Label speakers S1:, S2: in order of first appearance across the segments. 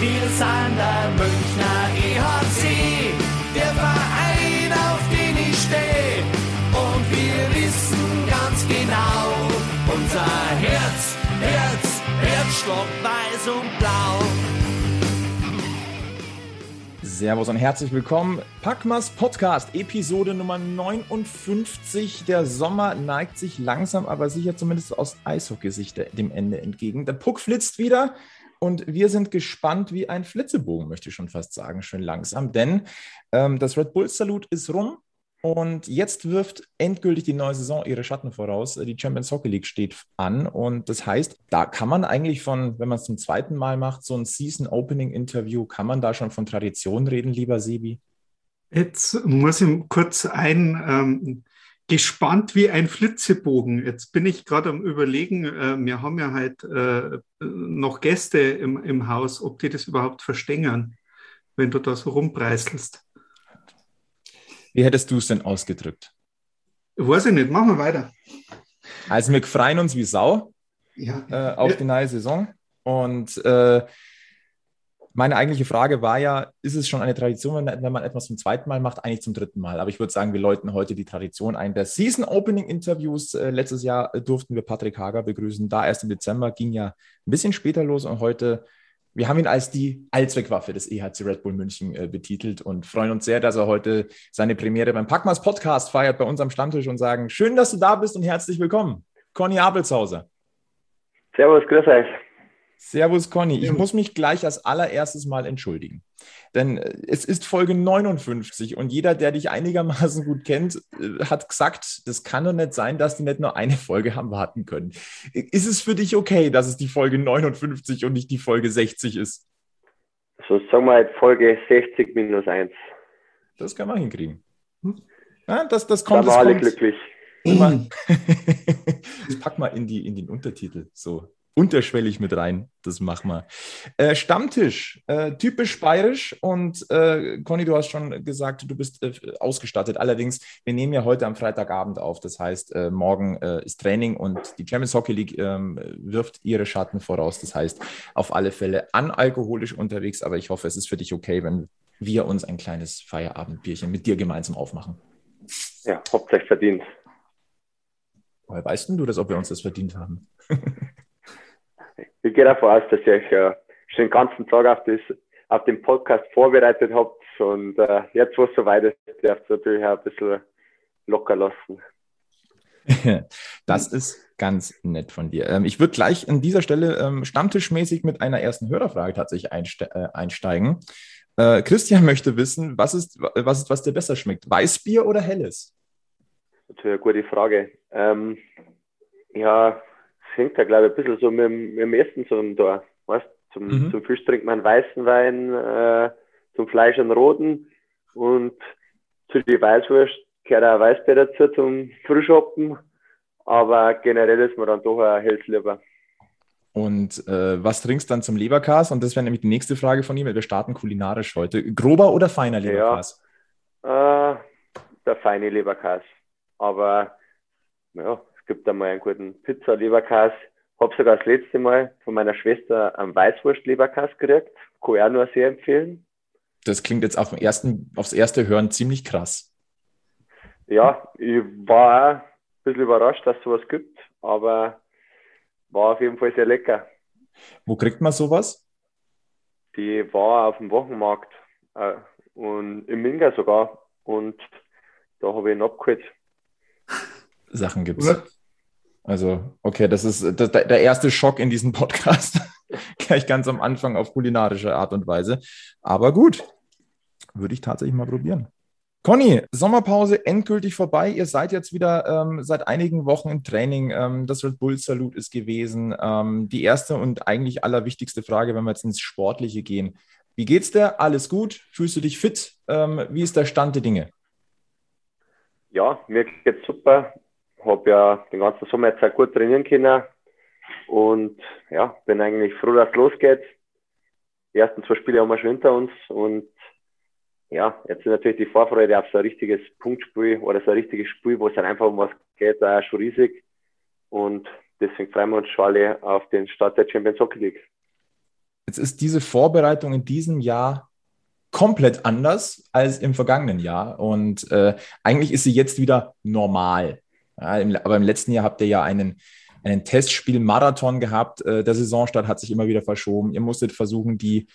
S1: Wir sind der Münchner EHC, der Verein, auf den ich stehe. Und wir wissen ganz genau, unser Herz, Herz, Herzschlag weiß und blau.
S2: Servus und herzlich willkommen. Packmas Podcast, Episode Nummer 59. Der Sommer neigt sich langsam, aber sicher zumindest aus Eishockeysicht dem Ende entgegen. Der Puck flitzt wieder. Und wir sind gespannt wie ein Flitzebogen, möchte ich schon fast sagen, schön langsam. Denn ähm, das Red Bull Salut ist rum. Und jetzt wirft endgültig die neue Saison ihre Schatten voraus. Die Champions Hockey League steht an. Und das heißt, da kann man eigentlich von, wenn man es zum zweiten Mal macht, so ein Season Opening Interview, kann man da schon von Tradition reden, lieber Sebi?
S3: Jetzt muss ich kurz ein, ähm, gespannt wie ein Flitzebogen. Jetzt bin ich gerade am Überlegen, äh, wir haben ja halt äh, noch Gäste im, im Haus, ob die das überhaupt verstängern, wenn du da so rumpreißelst.
S2: Wie hättest du es denn ausgedrückt?
S3: Weiß ich nicht, machen wir weiter.
S2: Also wir freuen uns wie Sau ja. äh, auf ja. die neue Saison und äh, meine eigentliche Frage war ja, ist es schon eine Tradition, wenn man etwas zum zweiten Mal macht, eigentlich zum dritten Mal? Aber ich würde sagen, wir läuten heute die Tradition ein. Der Season Opening Interviews äh, letztes Jahr durften wir Patrick Hager begrüßen. Da erst im Dezember ging ja ein bisschen später los und heute, wir haben ihn als die Allzweckwaffe des EHC Red Bull München äh, betitelt und freuen uns sehr, dass er heute seine Premiere beim Packmas Podcast feiert bei uns am Stammtisch und sagen, schön, dass du da bist und herzlich willkommen. Conny Abelshauser.
S4: Servus, grüß euch.
S2: Servus Conny, ich muss mich gleich als allererstes mal entschuldigen. Denn äh, es ist Folge 59 und jeder, der dich einigermaßen gut kennt, äh, hat gesagt, das kann doch nicht sein, dass die nicht nur eine Folge haben warten können. Ist es für dich okay, dass es die Folge 59 und nicht die Folge 60 ist?
S4: So sagen wir halt Folge 60 minus 1.
S2: Das kann man hinkriegen. Ja, das, das kommt.
S4: Da waren alle glücklich.
S2: das pack mal in, die, in den Untertitel. So, unterschwellig mit rein. Das machen wir. Äh, Stammtisch, äh, typisch bayerisch. Und äh, Conny, du hast schon gesagt, du bist äh, ausgestattet. Allerdings, wir nehmen ja heute am Freitagabend auf. Das heißt, äh, morgen äh, ist Training und die Champions Hockey League ähm, wirft ihre Schatten voraus. Das heißt, auf alle Fälle analkoholisch unterwegs. Aber ich hoffe, es ist für dich okay, wenn wir uns ein kleines Feierabendbierchen mit dir gemeinsam aufmachen.
S4: Ja, hauptsächlich verdient.
S2: Woher weißt du das, ob wir uns das verdient haben?
S4: ich gehe davon aus, dass ihr euch äh, schon den ganzen Tag auf, das, auf den Podcast vorbereitet habt und äh, jetzt, wo es soweit ist, dürft ihr natürlich auch ein bisschen locker lassen.
S2: Das ist ganz nett von dir. Ähm, ich würde gleich an dieser Stelle ähm, stammtischmäßig mit einer ersten Hörerfrage tatsächlich äh, einsteigen. Äh, Christian möchte wissen, was ist, was ist, was dir besser schmeckt? Weißbier oder helles?
S4: Natürlich eine gute Frage. Ähm, ja, hängt ja, glaube ich, ein bisschen so mit, dem, mit dem Essen so da. Weißt, zum, mhm. zum Fisch trinkt man weißen Wein, äh, zum Fleisch einen roten und zu die Weißwurst gehört auch Weißbier dazu zum Frischhoppen. Aber generell ist man dann doch ein helles lieber.
S2: Und äh, was trinkst du dann zum Leberkas? Und das wäre nämlich die nächste Frage von ihm. Wir starten kulinarisch heute. Grober oder feiner Leberkas?
S4: Ja, äh, der feine Leberkas. Aber ja, gibt einmal einen guten Pizza-Leberkas. Habe sogar das letzte Mal von meiner Schwester einen Weißwurst-Leberkas gekriegt. Kann ich auch nur sehr empfehlen.
S2: Das klingt jetzt auf ersten, aufs erste Hören ziemlich krass.
S4: Ja, ich war auch ein bisschen überrascht, dass es sowas gibt, aber war auf jeden Fall sehr lecker.
S2: Wo kriegt man sowas?
S4: Die war auf dem Wochenmarkt äh, und im Minga sogar und da habe ich ihn abgeholt.
S2: Sachen gibt es. Also, okay, das ist das, der erste Schock in diesem Podcast. Gleich ganz am Anfang auf kulinarische Art und Weise. Aber gut, würde ich tatsächlich mal probieren. Conny, Sommerpause endgültig vorbei. Ihr seid jetzt wieder ähm, seit einigen Wochen im Training. Ähm, das Red Bull Salut ist gewesen. Ähm, die erste und eigentlich allerwichtigste Frage, wenn wir jetzt ins Sportliche gehen. Wie geht's dir? Alles gut? Fühlst du dich fit? Ähm, wie ist der Stand der Dinge?
S4: Ja, mir geht's super habe ja den ganzen Sommer jetzt auch gut trainieren können und ja, bin eigentlich froh, dass es losgeht. Die ersten zwei Spiele haben wir schon hinter uns und ja, jetzt ist natürlich die Vorfreude auf so ein richtiges Punktspiel oder so ein richtiges Spiel, wo es dann einfach um was geht, auch schon riesig und deswegen freuen wir uns schon alle auf den Start der Champions Hockey League.
S2: Jetzt ist diese Vorbereitung in diesem Jahr komplett anders als im vergangenen Jahr. Und äh, eigentlich ist sie jetzt wieder normal. Ja, im, aber im letzten Jahr habt ihr ja einen, einen Testspiel-Marathon gehabt. Äh, der Saisonstart hat sich immer wieder verschoben. Ihr musstet versuchen, die,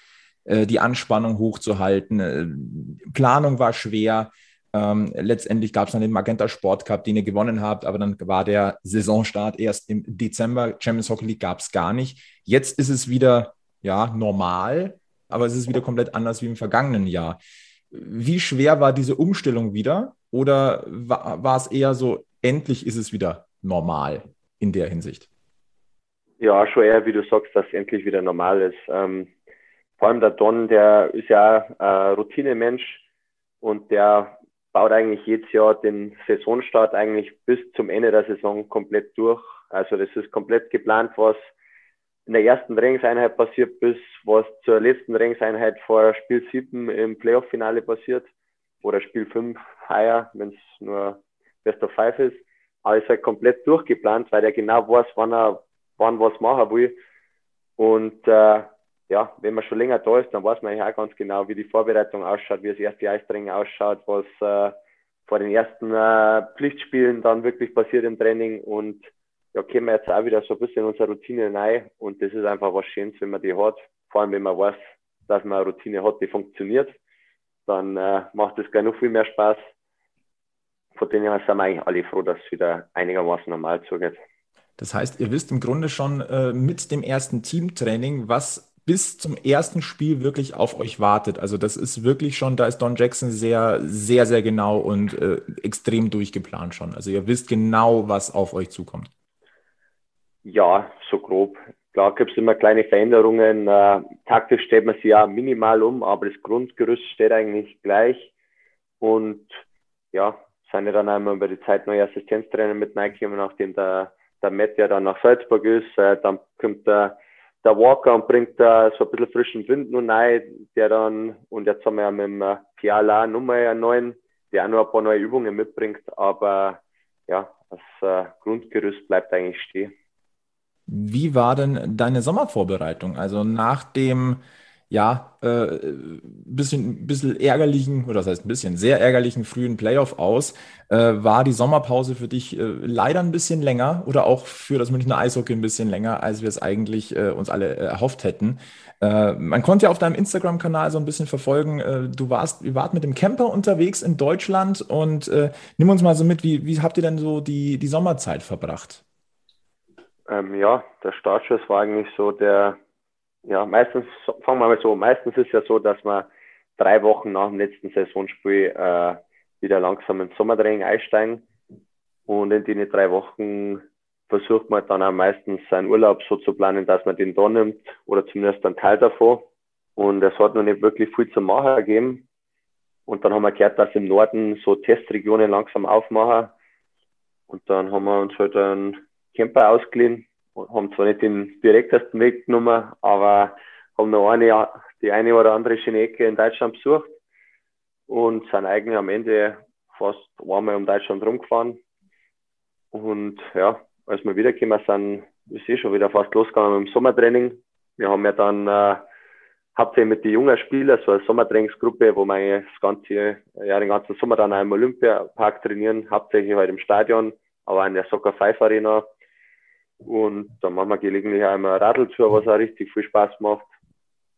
S2: äh, die Anspannung hochzuhalten. Äh, Planung war schwer. Ähm, letztendlich gab es dann den Magenta Sport Cup, den ihr gewonnen habt, aber dann war der Saisonstart erst im Dezember. Champions Hockey League gab es gar nicht. Jetzt ist es wieder ja normal, aber es ist wieder komplett anders wie im vergangenen Jahr. Wie schwer war diese Umstellung wieder? Oder war, war es eher so, endlich ist es wieder normal in der Hinsicht?
S4: Ja, schon eher, wie du sagst, dass es endlich wieder normal ist. Ähm, vor allem der Don, der ist ja ein Routinemensch und der baut eigentlich jedes Jahr den Saisonstart eigentlich bis zum Ende der Saison komplett durch. Also das ist komplett geplant, was in der ersten Trainingseinheit passiert, bis was zur letzten Trainingseinheit vor Spiel 7 im Playoff-Finale passiert oder Spiel 5 heuer, wenn es nur Best of Five ist. Aber ist halt komplett durchgeplant, weil der genau weiß, wann er wann was machen will. Und äh, ja, wenn man schon länger da ist, dann weiß man ja auch ganz genau, wie die Vorbereitung ausschaut, wie das erste Eistraining ausschaut, was äh, vor den ersten äh, Pflichtspielen dann wirklich passiert im Training und ja, kommen wir jetzt auch wieder so ein bisschen in unsere Routine rein und das ist einfach was Schönes, wenn man die hat, vor allem wenn man weiß, dass man eine Routine hat, die funktioniert, dann äh, macht es gleich noch viel mehr Spaß. Von denen her sind wir eigentlich alle froh, dass es wieder einigermaßen normal zugeht.
S2: Das heißt, ihr wisst im Grunde schon äh, mit dem ersten Teamtraining, was bis zum ersten Spiel wirklich auf euch wartet. Also das ist wirklich schon, da ist Don Jackson sehr, sehr, sehr genau und äh, extrem durchgeplant schon. Also ihr wisst genau, was auf euch zukommt.
S4: Ja, so grob. Klar gibt es immer kleine Veränderungen. Äh, taktisch stellt man sie ja minimal um, aber das Grundgerüst steht eigentlich gleich. Und ja, sind ja dann einmal über die Zeit neue Assistenztrainer mit reingekommen, nachdem der, der Matt ja dann nach Salzburg ist. Äh, dann kommt der der Walker und bringt da so ein bisschen frischen Wind nun rein, der dann, und jetzt haben wir ja mit dem äh, Piala nochmal einen neuen, der auch noch ein paar neue Übungen mitbringt, aber ja, das äh, Grundgerüst bleibt eigentlich stehen.
S2: Wie war denn deine Sommervorbereitung? Also nach dem ja, äh, bisschen, bisschen ärgerlichen, oder das heißt ein bisschen, sehr ärgerlichen frühen Playoff aus. Äh, war die Sommerpause für dich äh, leider ein bisschen länger oder auch für das Münchner Eishockey ein bisschen länger, als wir es eigentlich äh, uns alle äh, erhofft hätten? Äh, man konnte ja auf deinem Instagram-Kanal so ein bisschen verfolgen, du warst, ihr wart mit dem Camper unterwegs in Deutschland und nimm uns mal so mit, wie, wie habt ihr denn so die, die Sommerzeit verbracht?
S4: Ähm, ja, der Startschuss war eigentlich so der ja, meistens, fangen wir mal so, meistens ist ja so, dass wir drei Wochen nach dem letzten Saisonspiel äh, wieder langsam ins Sommertraining einsteigen. Und in den drei Wochen versucht man dann auch meistens seinen Urlaub so zu planen, dass man den da nimmt oder zumindest einen Teil davon. Und es hat noch nicht wirklich viel zu machen gegeben. Und dann haben wir gehört, dass im Norden so Testregionen langsam aufmachen. Und dann haben wir uns halt einen Camper ausgeliehen haben zwar nicht den direktesten Weg genommen, aber haben noch eine, die eine oder andere schöne in Deutschland besucht und sind eigentlich am Ende fast einmal um Deutschland rumgefahren. Und ja, als wir wiedergekommen sind, ist eh schon wieder fast losgegangen mit dem Sommertraining. Wir haben ja dann äh, hauptsächlich mit den jungen Spielern so eine Sommertrainingsgruppe, wo wir das ganze, ja, den ganzen Sommer dann auch im Olympiapark trainieren, hauptsächlich halt im Stadion, aber in der Soccer Five Arena und dann machen wir gelegentlich auch immer Radltour, was auch richtig viel Spaß macht.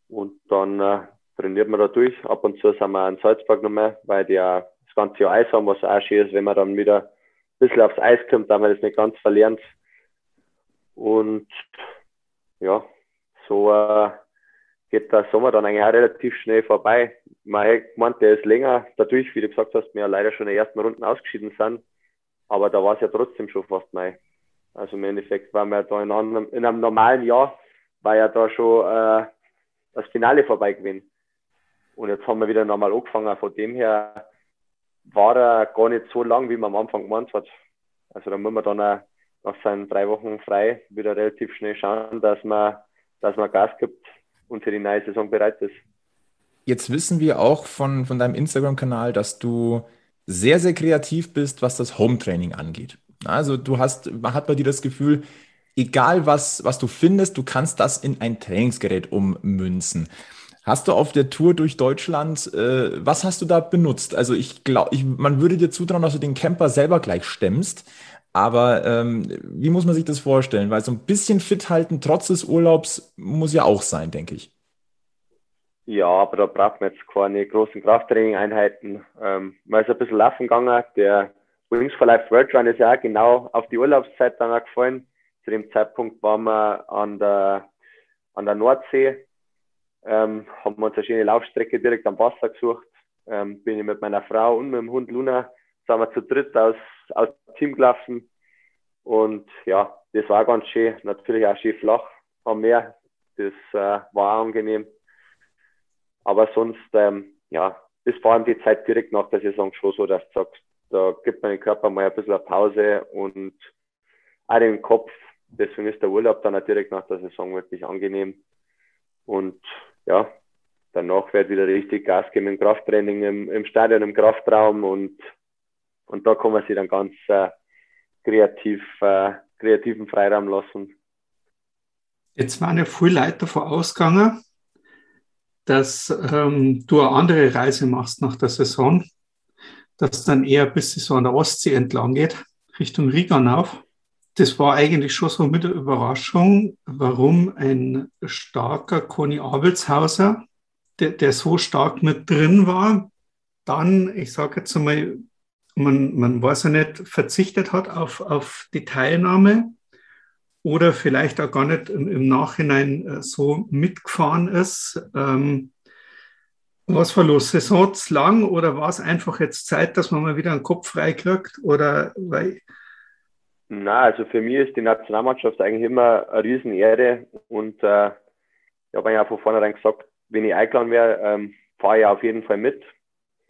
S4: Und dann äh, trainiert man da durch. Ab und zu sind wir in Salzburg nochmal, weil die auch das ganze Jahr Eis haben, was auch schön ist, wenn man dann wieder ein bisschen aufs Eis kommt, da man das nicht ganz verlernt. Und ja, so äh, geht der Sommer dann eigentlich auch relativ schnell vorbei. Man hätte gemeint, der ist länger, dadurch, wie du gesagt hast, wir ja leider schon in den ersten Runden ausgeschieden sind. Aber da war es ja trotzdem schon fast Mai. Also im Endeffekt waren wir da in einem, in einem normalen Jahr, war ja da schon äh, das Finale vorbei gewesen. Und jetzt haben wir wieder normal angefangen. Von dem her war er gar nicht so lang, wie man am Anfang gemeint hat. Also da muss man dann auch nach seinen drei Wochen frei wieder relativ schnell schauen, dass man, dass man Gas gibt und für die neue Saison bereit ist.
S2: Jetzt wissen wir auch von, von deinem Instagram-Kanal, dass du sehr, sehr kreativ bist, was das Home-Training angeht. Also du hast, man hat bei dir das Gefühl, egal was, was du findest, du kannst das in ein Trainingsgerät ummünzen. Hast du auf der Tour durch Deutschland, äh, was hast du da benutzt? Also ich glaube, man würde dir zutrauen, dass du den Camper selber gleich stemmst. Aber ähm, wie muss man sich das vorstellen? Weil so ein bisschen fit halten trotz des Urlaubs muss ja auch sein, denke ich.
S4: Ja, aber da braucht man jetzt keine großen Krafttraining-Einheiten. Ähm, man ist ein bisschen laufen gegangen. Der Wings for Life World Run ist ja auch genau auf die Urlaubszeit dann auch gefallen. Zu dem Zeitpunkt waren wir an der, an der Nordsee ähm, haben wir uns eine schöne Laufstrecke direkt am Wasser gesucht. Ähm, bin ich mit meiner Frau und mit dem Hund Luna, sind wir zu dritt aus, aus dem Team gelaufen. Und ja, das war ganz schön. Natürlich auch schön flach am Meer. Das äh, war angenehm. Aber sonst, ähm, ja, vor allem die Zeit direkt nach der Saison schon so, dass du sagst, da gibt man den Körper mal ein bisschen eine Pause und auch den Kopf. Deswegen ist der Urlaub dann auch direkt nach der Saison wirklich angenehm. Und ja, danach wird wieder richtig Gas geben im Krafttraining, im, im Stadion, im Kraftraum und, und da kann man sich dann ganz äh, kreativ, äh, kreativen Freiraum lassen.
S3: Jetzt waren ja viele Leute davon ausgegangen, dass ähm, du eine andere Reise machst nach der Saison, dass dann eher bis so an der Ostsee entlang geht, Richtung Riga auf das war eigentlich schon so mit der Überraschung, warum ein starker Conny Abelshauser, der, der so stark mit drin war, dann, ich sage jetzt einmal, man, man weiß ja nicht, verzichtet hat auf, auf die Teilnahme oder vielleicht auch gar nicht im, im Nachhinein äh, so mitgefahren ist. Ähm, was war los? Saison lang oder war es einfach jetzt Zeit, dass man mal wieder einen Kopf freikriegt? Oder weil
S4: na, also für mich ist die Nationalmannschaft eigentlich immer eine Riesenehre und äh, ich habe ja von vornherein gesagt, wenn ich eingeladen wäre, ähm, fahre ich auf jeden Fall mit.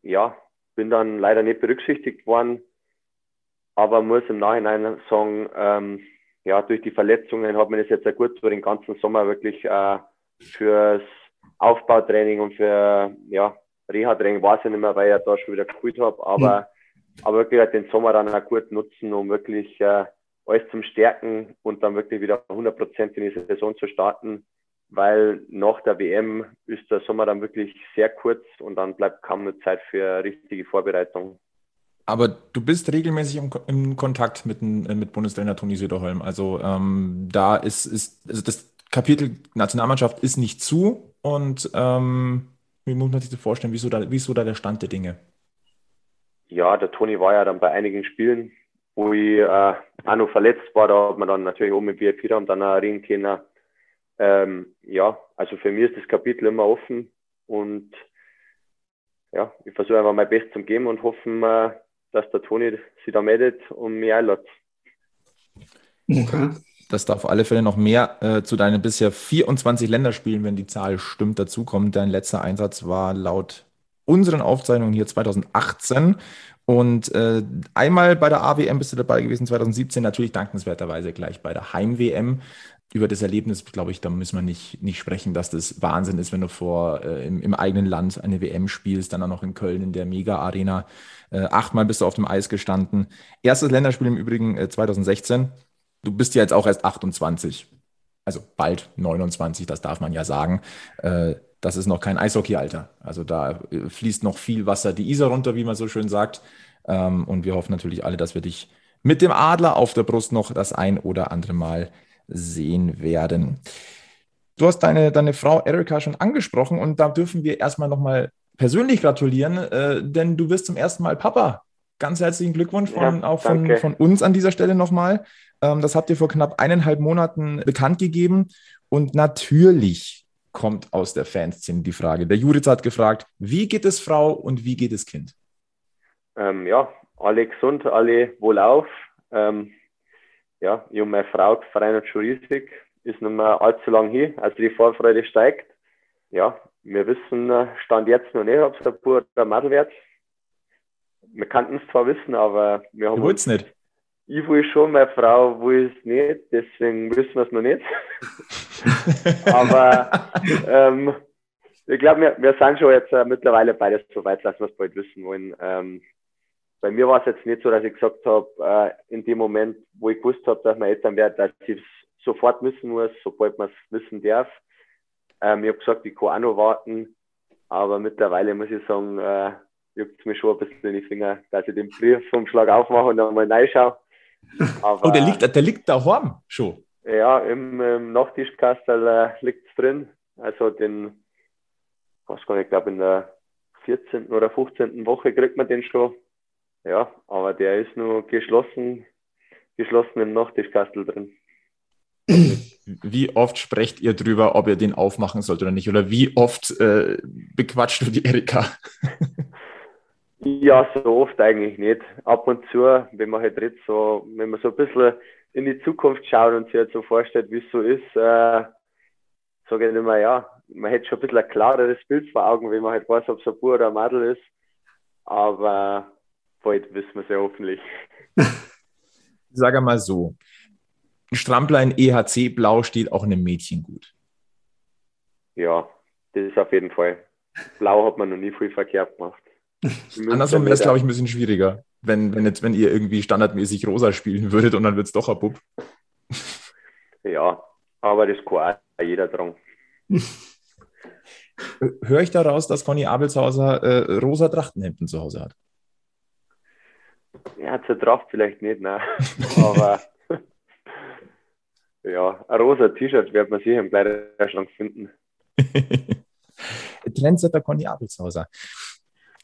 S4: Ja, bin dann leider nicht berücksichtigt worden, aber muss im Nachhinein sagen, ähm, ja, durch die Verletzungen hat mir das jetzt sehr gut für den ganzen Sommer wirklich äh, fürs Aufbautraining und für ja, Reha-Training weiß ich nicht mehr, weil ich ja da schon wieder gespielt habe, aber mhm aber wirklich halt den Sommer dann auch gut nutzen, um wirklich äh, alles zum Stärken und dann wirklich wieder 100% in die Saison zu starten, weil nach der WM ist der Sommer dann wirklich sehr kurz und dann bleibt kaum nur Zeit für richtige Vorbereitung.
S2: Aber du bist regelmäßig im, im Kontakt mit, äh, mit Bundestrainer Toni Söderholm. Also ähm, da ist, ist also das Kapitel Nationalmannschaft ist nicht zu und ähm, wie muss man sich das vorstellen, wieso da, wieso da der Stand der Dinge?
S4: ja, der Toni war ja dann bei einigen Spielen, wo ich äh, auch noch verletzt war, da hat man dann natürlich oben im VIP-Raum dann auch reden können. Ähm, ja, also für mich ist das Kapitel immer offen und ja, ich versuche einfach mein Bestes zu geben und hoffen, äh, dass der Toni sich da meldet und mich einlädt.
S2: Okay. Dass da auf alle Fälle noch mehr äh, zu deinen bisher 24 Länderspielen, wenn die Zahl stimmt, dazukommt. Dein letzter Einsatz war laut unseren Aufzeichnungen hier 2018. Und äh, einmal bei der AWM bist du dabei gewesen, 2017 natürlich dankenswerterweise gleich bei der Heim-WM. Über das Erlebnis, glaube ich, da müssen wir nicht, nicht sprechen, dass das Wahnsinn ist, wenn du vor äh, im, im, eigenen Land eine WM spielst, dann auch noch in Köln in der Mega-Arena. Äh, achtmal bist du auf dem Eis gestanden. Erstes Länderspiel im Übrigen äh, 2016. Du bist ja jetzt auch erst 28. Also bald 29, das darf man ja sagen. Äh, das ist noch kein Eishockey-Alter. Also da äh, fließt noch viel Wasser die Isar runter, wie man so schön sagt. Ähm, und wir hoffen natürlich alle, dass wir dich mit dem Adler auf der Brust noch das ein oder andere Mal sehen werden. Du hast deine, deine Frau Erika schon angesprochen und da dürfen wir erstmal nochmal persönlich gratulieren, äh, denn du wirst zum ersten Mal Papa. Ganz herzlichen Glückwunsch von, ja, auch von, von, uns an dieser Stelle nochmal. Ähm, das habt ihr vor knapp eineinhalb Monaten bekannt gegeben. Und natürlich kommt aus der Fanszene die Frage. Der Juritz hat gefragt, wie geht es Frau und wie geht es Kind?
S4: Ähm, ja, alle gesund, alle wohlauf. Ähm, ja, ich und meine Frau freuen uns schon riesig. Ist nicht mehr allzu lang hier, also die Vorfreude steigt. Ja, wir wissen, äh, Stand jetzt noch nicht, ob es ein Bub oder ein Mädel wird. Wir könnten es zwar wissen, aber wir haben.
S2: Du uns nicht.
S4: Ich will schon, meine Frau will es nicht, deswegen wissen wir es noch nicht. Aber ähm, ich glaube, wir, wir sind schon jetzt äh, mittlerweile beides so weit, dass wir es bald wissen wollen. Ähm, bei mir war es jetzt nicht so, dass ich gesagt habe, äh, in dem Moment, wo ich gewusst habe, dass meine Eltern werden, dass ich es sofort wissen muss, sobald man es wissen darf. Ähm, ich habe gesagt, ich kann auch noch warten, aber mittlerweile muss ich sagen, äh, juckt es mir schon ein bisschen in die Finger, dass ich den Brief vom Schlag aufmache und dann mal reinschaue.
S2: Aber, oh, der liegt, der liegt daheim schon.
S4: Ja, im, im Nachttischkastel äh, liegt es drin. Also den, was kann ich glaube in der 14. oder 15. Woche kriegt man den schon. Ja, aber der ist nur geschlossen, geschlossen im Nachttischkastel drin.
S2: Wie oft sprecht ihr drüber, ob ihr den aufmachen sollt oder nicht? Oder wie oft äh, bequatscht du die Erika?
S4: ja, so oft eigentlich nicht. Ab und zu, wenn man halt redet, so, wenn man so ein bisschen in die Zukunft schaut und sich halt so vorstellt, wie es so ist, äh, sage ich immer, ja, man hätte schon ein bisschen ein klareres Bild vor Augen, wenn man halt weiß, ob es ein Bub oder ein Madel ist. Aber bald wissen wir es ja hoffentlich.
S2: Sag einmal so, Strampler in EHC Blau steht auch einem Mädchen gut.
S4: Ja, das ist auf jeden Fall. Blau hat man noch nie viel verkehrt gemacht.
S2: Andersrum wäre es, glaube ich, ein bisschen schwieriger, wenn, wenn, jetzt, wenn ihr irgendwie standardmäßig rosa spielen würdet und dann wird es doch ein Bub.
S4: Ja, aber das kann auch jeder dran.
S2: Höre ich daraus, dass Conny Abelshauser äh, rosa Trachtenhemden zu Hause hat?
S4: Ja, zur Tracht vielleicht nicht, ne? aber ja, ein rosa T-Shirt wird man sicher im Kleiderschrank finden.
S2: Trendsetter Conny Abelshauser.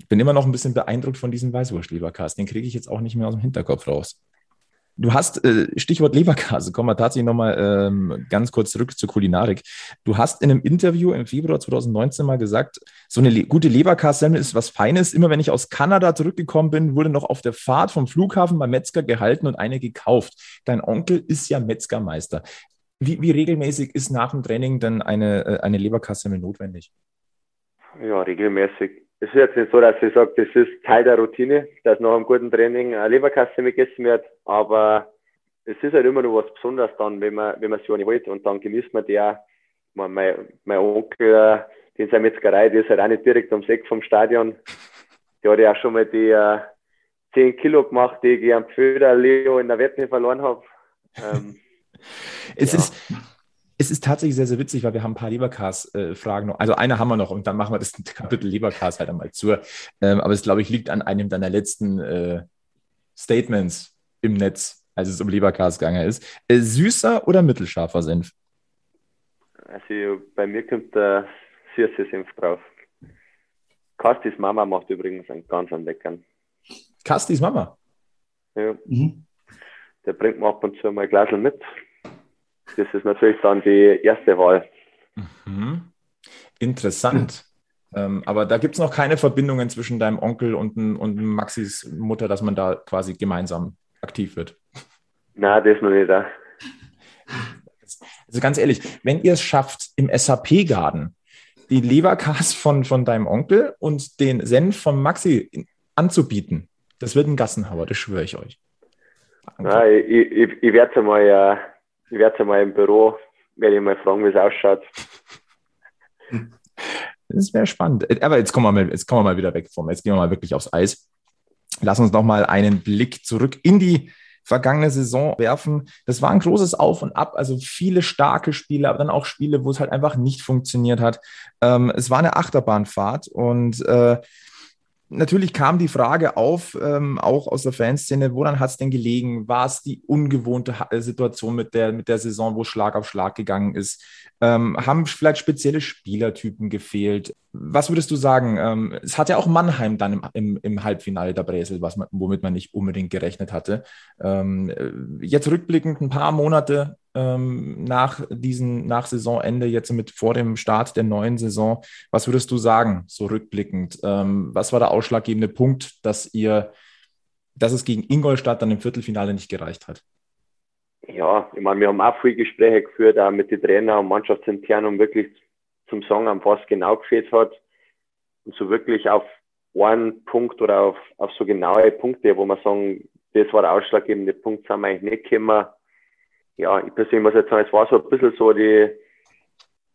S2: Ich bin immer noch ein bisschen beeindruckt von diesem Weißwurst-Leberkas. Den kriege ich jetzt auch nicht mehr aus dem Hinterkopf raus. Du hast, äh, Stichwort Leberkase, kommen wir tatsächlich nochmal ähm, ganz kurz zurück zur Kulinarik. Du hast in einem Interview im Februar 2019 mal gesagt, so eine gute Leberkassemmel ist was Feines. Immer wenn ich aus Kanada zurückgekommen bin, wurde noch auf der Fahrt vom Flughafen beim Metzger gehalten und eine gekauft. Dein Onkel ist ja Metzgermeister. Wie, wie regelmäßig ist nach dem Training denn eine, äh, eine Leberkassemmel notwendig?
S4: Ja, regelmäßig es ist jetzt nicht so, dass ich sage, das ist Teil der Routine, dass nach einem guten Training eine Leberkasse gegessen wird, aber es ist halt immer noch was Besonderes dann, wenn man, wenn man sich eine holt und dann genießt man die auch. Mein, mein Onkel, den seine Metzgerei, die ist halt auch nicht direkt ums Eck vom Stadion. Der hat ja auch schon mal die äh, 10 Kilo gemacht, die ich am Föder Leo in der Wette verloren habe. Ähm,
S2: es ja. ist es ist tatsächlich sehr, sehr witzig, weil wir haben ein paar Leberkas-Fragen noch. Also eine haben wir noch und dann machen wir das Kapitel Leberkas halt einmal zu. Ähm, aber es, glaube ich, liegt an einem deiner letzten äh, Statements im Netz, als es um Leberkas gegangen ist. Äh, süßer oder mittelscharfer Senf?
S4: Also bei mir kommt der süße Senf drauf. Kastis Mama macht übrigens einen ganz einen leckeren.
S2: Kastis Mama?
S4: Ja. Mhm. Der bringt mir ab und zu mal ein Glas mit. Das ist natürlich dann die erste Wahl.
S2: Mhm. Interessant. Ähm, aber da gibt es noch keine Verbindungen zwischen deinem Onkel und, und Maxis Mutter, dass man da quasi gemeinsam aktiv wird.
S4: Nein, das noch nicht. Da.
S2: Also ganz ehrlich, wenn ihr es schafft, im SAP-Garden die Leberkas von, von deinem Onkel und den Senf von Maxi anzubieten, das wird ein Gassenhauer, das schwöre ich euch.
S4: Ja, ich, ich, ich werde es einmal äh, ich werde es mal im Büro, werde ich mal fragen, wie es ausschaut.
S2: Das wäre spannend. Aber jetzt kommen, wir mal, jetzt kommen wir mal wieder weg vom, jetzt gehen wir mal wirklich aufs Eis. Lass uns noch mal einen Blick zurück in die vergangene Saison werfen. Das war ein großes Auf und Ab, also viele starke Spiele, aber dann auch Spiele, wo es halt einfach nicht funktioniert hat. Ähm, es war eine Achterbahnfahrt und äh, natürlich kam die Frage auf, ähm, auch aus der Fanszene, woran hat es denn gelegen? War es die ungewohnte äh, Situation mit der, mit der Saison, wo Schlag auf Schlag gegangen ist? Ähm, haben vielleicht spezielle Spielertypen gefehlt? Was würdest du sagen? Ähm, es hat ja auch Mannheim dann im, im, im Halbfinale der Bresel, was man, womit man nicht unbedingt gerechnet hatte. Ähm, äh, jetzt rückblickend ein paar Monate ähm, nach diesen, nach Saisonende, jetzt mit vor dem Start der neuen Saison. Was würdest du sagen, so rückblickend? Ähm, was war der ausschlaggebende Punkt, dass ihr, dass es gegen Ingolstadt dann im Viertelfinale nicht gereicht hat?
S4: Ja, ich meine, wir haben auch viele Gespräche geführt, auch mit den Trainern und Mannschaftsintern, um wirklich zum Sagen, was genau gefehlt hat. Und so wirklich auf einen Punkt oder auf, auf so genaue Punkte, wo man sagen, das war der ausschlaggebende Punkt, sind wir eigentlich nicht gekommen ja, ich persönlich muss jetzt sagen, es war so ein bisschen so die,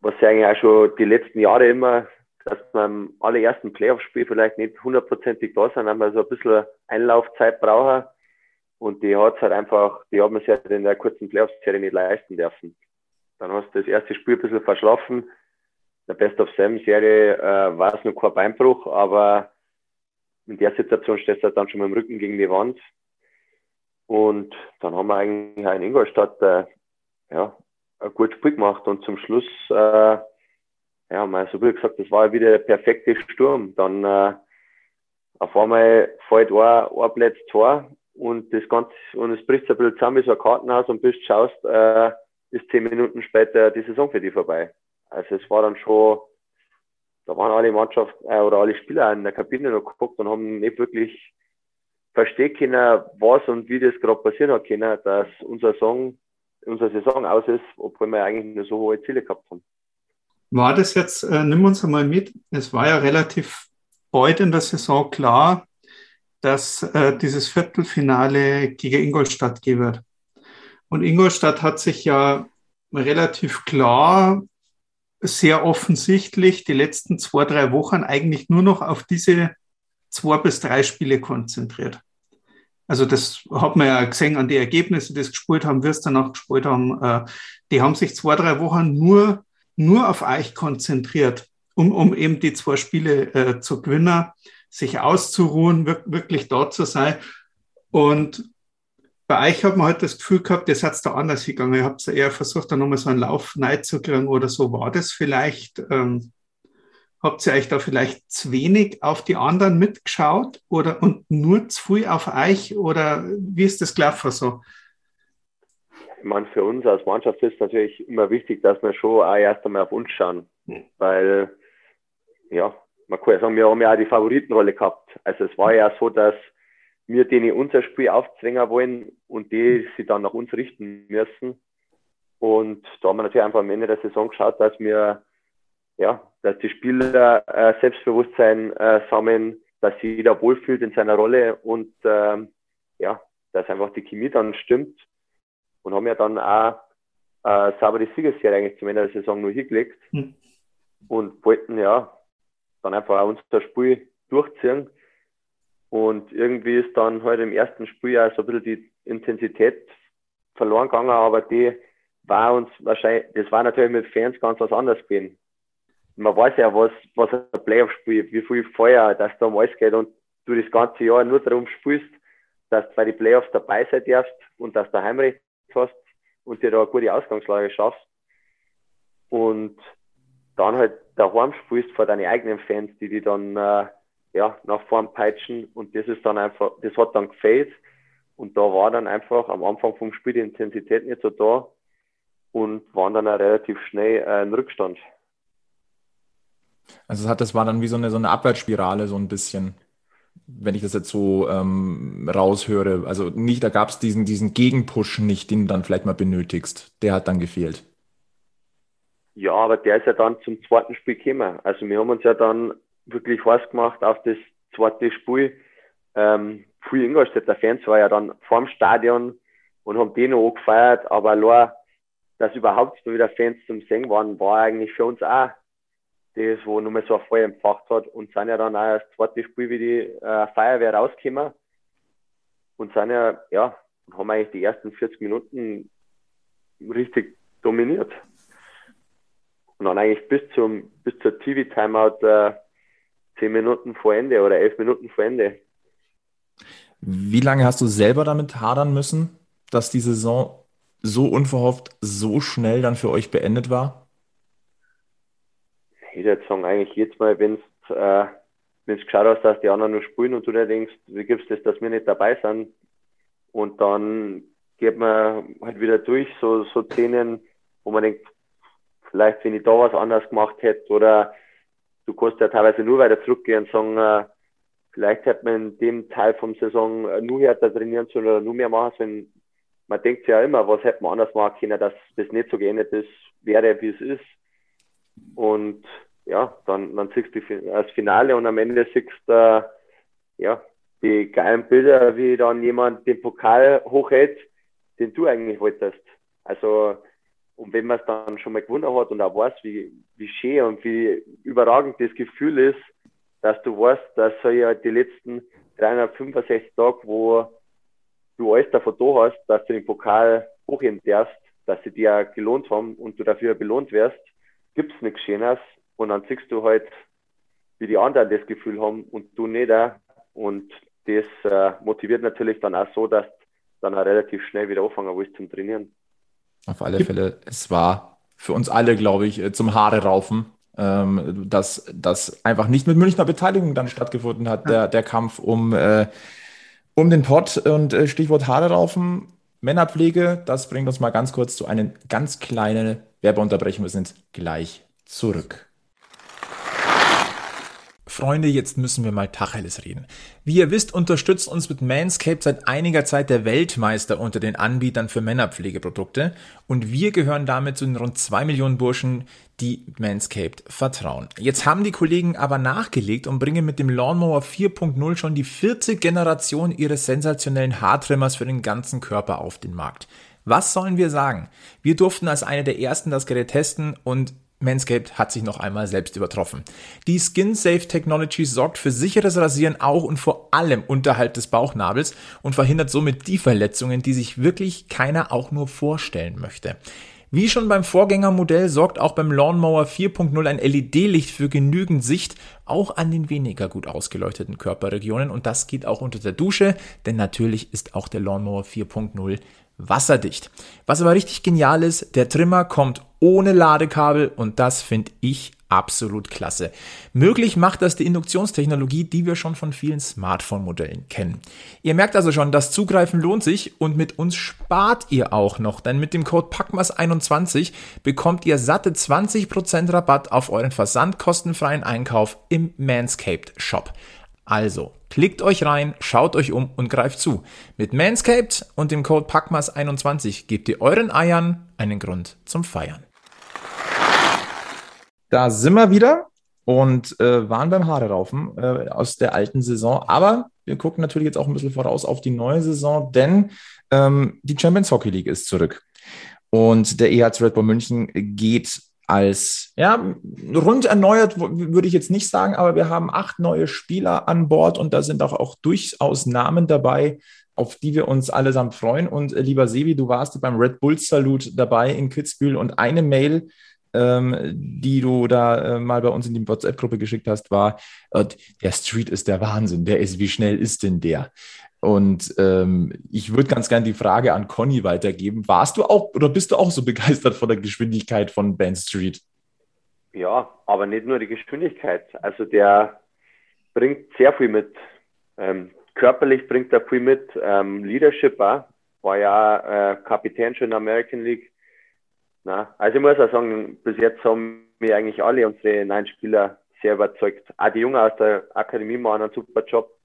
S4: was ich eigentlich auch schon die letzten Jahre immer, dass man im allerersten Playoff-Spiel vielleicht nicht hundertprozentig da sind, weil wir so ein bisschen Einlaufzeit brauchen. Und die hat halt einfach, die hat man sich halt in der kurzen Playoff-Serie nicht leisten dürfen. Dann hast du das erste Spiel ein bisschen verschlafen. Der Best of Seven Serie äh, war es nur kein Beinbruch, aber in der Situation stehst du dann schon mit dem Rücken gegen die Wand. Und dann haben wir eigentlich in Ingolstadt äh, ja, ein gutes Spiel gemacht und zum Schluss, äh, ja, mal so wie gesagt, das war wieder der perfekte Sturm. Dann äh, auf einmal fällt ein, ein Platz Tor und das Ganze, und es bricht ein bisschen zusammen wie so ein Kartenhaus und bis du schaust, äh, ist zehn Minuten später die Saison für dich vorbei. Also es war dann schon, da waren alle Mannschaften äh, oder alle Spieler in der Kabine noch geguckt und haben nicht wirklich verstehen können, was und wie das gerade passieren hat können, dass unser Song, unsere Saison aus ist, obwohl wir eigentlich nur so hohe Ziele gehabt haben.
S3: War das jetzt, äh, nimm uns einmal mit, es war ja relativ bald in der Saison klar, dass äh, dieses Viertelfinale gegen Ingolstadt gehen wird. Und Ingolstadt hat sich ja relativ klar, sehr offensichtlich die letzten zwei, drei Wochen eigentlich nur noch auf diese zwei bis drei Spiele konzentriert. Also das hat man ja gesehen an die Ergebnisse, die es gespielt haben, wir es danach gespielt haben. Äh, die haben sich zwei, drei Wochen nur, nur auf euch konzentriert, um, um eben die zwei Spiele äh, zu gewinnen sich auszuruhen, wirklich dort zu sein. Und bei euch hat man halt das Gefühl gehabt, ihr seid da anders gegangen. Ihr habt eher versucht, da nochmal so einen Lauf neid zu kriegen oder so. War das vielleicht, ähm, habt ihr euch da vielleicht zu wenig auf die anderen mitgeschaut oder und nur zu viel auf euch oder wie ist das gelaufen so?
S4: Ich meine, für uns als Mannschaft ist natürlich immer wichtig, dass wir schon auch erst einmal auf uns schauen, mhm. weil ja, man kann ja sagen, wir haben ja auch die Favoritenrolle gehabt. Also es war ja so, dass wir denen unser Spiel aufzwingen wollen und die sie dann nach uns richten müssen. Und da haben wir natürlich einfach am Ende der Saison geschaut, dass wir, ja, dass die Spieler äh, Selbstbewusstsein äh, sammeln, dass sich jeder wohlfühlt in seiner Rolle und äh, ja, dass einfach die Chemie dann stimmt. Und haben ja dann auch äh, sauber die Siegesserie eigentlich zum Ende der Saison nur hingelegt mhm. und wollten ja dann einfach auch unser Spiel durchziehen. Und irgendwie ist dann halt im ersten Spiel ja so ein bisschen die Intensität verloren gegangen, aber die war uns wahrscheinlich, das war natürlich mit Fans ganz was anderes gewesen. Man weiß ja, was, was ein Playoff-Spiel, wie viel Feuer das da um alles geht und du das ganze Jahr nur darum spielst, dass du bei den Playoffs dabei sein darfst und dass du Heimrecht hast und dir da eine gute Ausgangslage schaffst. Und dann halt daheim spielst vor deinen eigenen Fans, die die dann äh, ja, nach vorn peitschen und das ist dann einfach, das hat dann gefällt und da war dann einfach am Anfang vom Spiel die Intensität nicht so da und waren dann auch relativ schnell äh, in Rückstand.
S2: Also das, hat, das war dann wie so eine, so eine Abwärtsspirale so ein bisschen, wenn ich das jetzt so ähm, raushöre. Also nicht, da gab es diesen, diesen Gegenpush nicht, den du dann vielleicht mal benötigst. Der hat dann gefehlt.
S4: Ja, aber der ist ja dann zum zweiten Spiel gekommen. Also wir haben uns ja dann wirklich heiß gemacht auf das zweite Spiel. Ähm, viele Ingolstädter Fans waren ja dann vor dem Stadion und haben den noch gefeiert, aber allein, dass überhaupt wieder Fans zum Singen waren, war eigentlich für uns auch das, wo nochmal so ein Feuer empfacht hat und sind ja dann auch das zweite Spiel wie die äh, Feuerwehr rausgekommen und sind ja, ja, haben eigentlich die ersten 40 Minuten richtig dominiert. Und dann eigentlich bis zum bis zur TV-Timeout äh, zehn Minuten vor Ende oder elf Minuten vor Ende.
S2: Wie lange hast du selber damit hadern müssen, dass die Saison so unverhofft, so schnell dann für euch beendet war?
S4: Ich würde sagen, eigentlich jetzt Mal, wenn es äh, wenn's geschaut hast, dass die anderen nur spielen und du dir denkst, wie gibst es, dass wir nicht dabei sind? Und dann geht man halt wieder durch, so, so Szenen, wo man denkt, vielleicht, wenn ich da was anders gemacht hätte oder du kannst ja teilweise nur weiter zurückgehen und sagen, äh, vielleicht hätte man in dem Teil vom Saison äh, nur härter trainieren sollen oder nur mehr machen sollen. Man denkt ja immer, was hätte man anders machen können, dass das nicht so geendet ist, wäre, wie es ist. Und ja, dann, dann siehst du das Finale und am Ende siehst du äh, ja, die geilen Bilder, wie dann jemand den Pokal hochhält, den du eigentlich wolltest. Also und wenn man es dann schon mal gewonnen hat und auch weiß, wie, wie schön und wie überragend das Gefühl ist, dass du weißt, dass so ja die letzten 365 Tage, wo du alles davon da hast, dass du den Pokal hochheben darfst, dass sie dir gelohnt haben und du dafür belohnt wirst, gibt es nichts Schönes. Und dann siehst du halt, wie die anderen das Gefühl haben und du nicht. Und das äh, motiviert natürlich dann auch so, dass dann auch relativ schnell wieder anfangen willst zum Trainieren.
S2: Auf alle Fälle, es war für uns alle, glaube ich, äh, zum Haare raufen, ähm, dass das einfach nicht mit Münchner Beteiligung dann stattgefunden hat, der, der Kampf um, äh, um den Pott und äh, Stichwort Haare raufen. Männerpflege, das bringt uns mal ganz kurz zu einer ganz kleinen Werbeunterbrechung. Wir sind gleich zurück. Freunde, jetzt müssen wir mal Tacheles reden. Wie ihr wisst, unterstützt uns mit Manscaped seit einiger Zeit der Weltmeister unter den Anbietern für Männerpflegeprodukte und wir gehören damit zu den rund zwei Millionen Burschen, die Manscaped vertrauen. Jetzt haben die Kollegen aber nachgelegt und bringen mit dem Lawnmower 4.0 schon die vierte Generation ihres sensationellen Haartrimmers für den ganzen Körper auf den Markt. Was sollen wir sagen? Wir durften als eine der ersten das Gerät testen und Manscaped hat sich noch einmal selbst übertroffen. Die Skin Safe Technology sorgt für sicheres Rasieren auch und vor allem unterhalb des Bauchnabels und verhindert somit die Verletzungen, die sich wirklich keiner auch nur vorstellen möchte. Wie schon beim Vorgängermodell sorgt auch beim Lawnmower 4.0 ein LED-Licht für genügend Sicht, auch an den weniger gut ausgeleuchteten Körperregionen und das geht auch unter der Dusche, denn natürlich ist auch der Lawnmower 4.0 wasserdicht. Was aber richtig genial ist, der Trimmer kommt ohne Ladekabel und das finde ich absolut klasse. Möglich macht das die Induktionstechnologie, die wir schon von vielen Smartphone-Modellen kennen. Ihr merkt also schon, das Zugreifen lohnt sich und mit uns spart ihr auch noch, denn mit dem Code PACMAS21 bekommt ihr satte 20% Rabatt auf euren versandkostenfreien Einkauf im Manscaped Shop. Also, klickt euch rein, schaut euch um und greift zu. Mit Manscaped und dem Code PACMAS21 gebt ihr euren Eiern einen Grund zum Feiern. Da sind wir wieder und äh, waren beim Haare raufen äh, aus der alten Saison. Aber wir gucken natürlich jetzt auch ein bisschen voraus auf die neue Saison, denn ähm, die Champions Hockey League ist zurück. Und der EHC Red Bull München geht als ja, rund erneuert, würde ich jetzt nicht sagen, aber wir haben acht neue Spieler an Bord und da sind auch, auch durchaus Namen dabei, auf die wir uns allesamt freuen. Und äh, lieber Sevi, du warst beim Red Bull Salut dabei in Kitzbühel und eine Mail, ähm, die du da äh, mal bei uns in die WhatsApp-Gruppe geschickt hast, war, äh, der Street ist der Wahnsinn. Der ist, wie schnell ist denn der? Und ähm, ich würde ganz gerne die Frage an Conny weitergeben. Warst du auch oder bist du auch so begeistert von der Geschwindigkeit von Ben Street?
S4: Ja, aber nicht nur die Geschwindigkeit. Also der bringt sehr viel mit. Ähm, körperlich bringt er viel mit. Ähm, Leadership auch. War ja äh, Kapitän schon in der American League. Na, also ich muss auch sagen, bis jetzt haben wir eigentlich alle unsere neuen Spieler sehr überzeugt. Auch die Jungen aus der Akademie machen einen super Job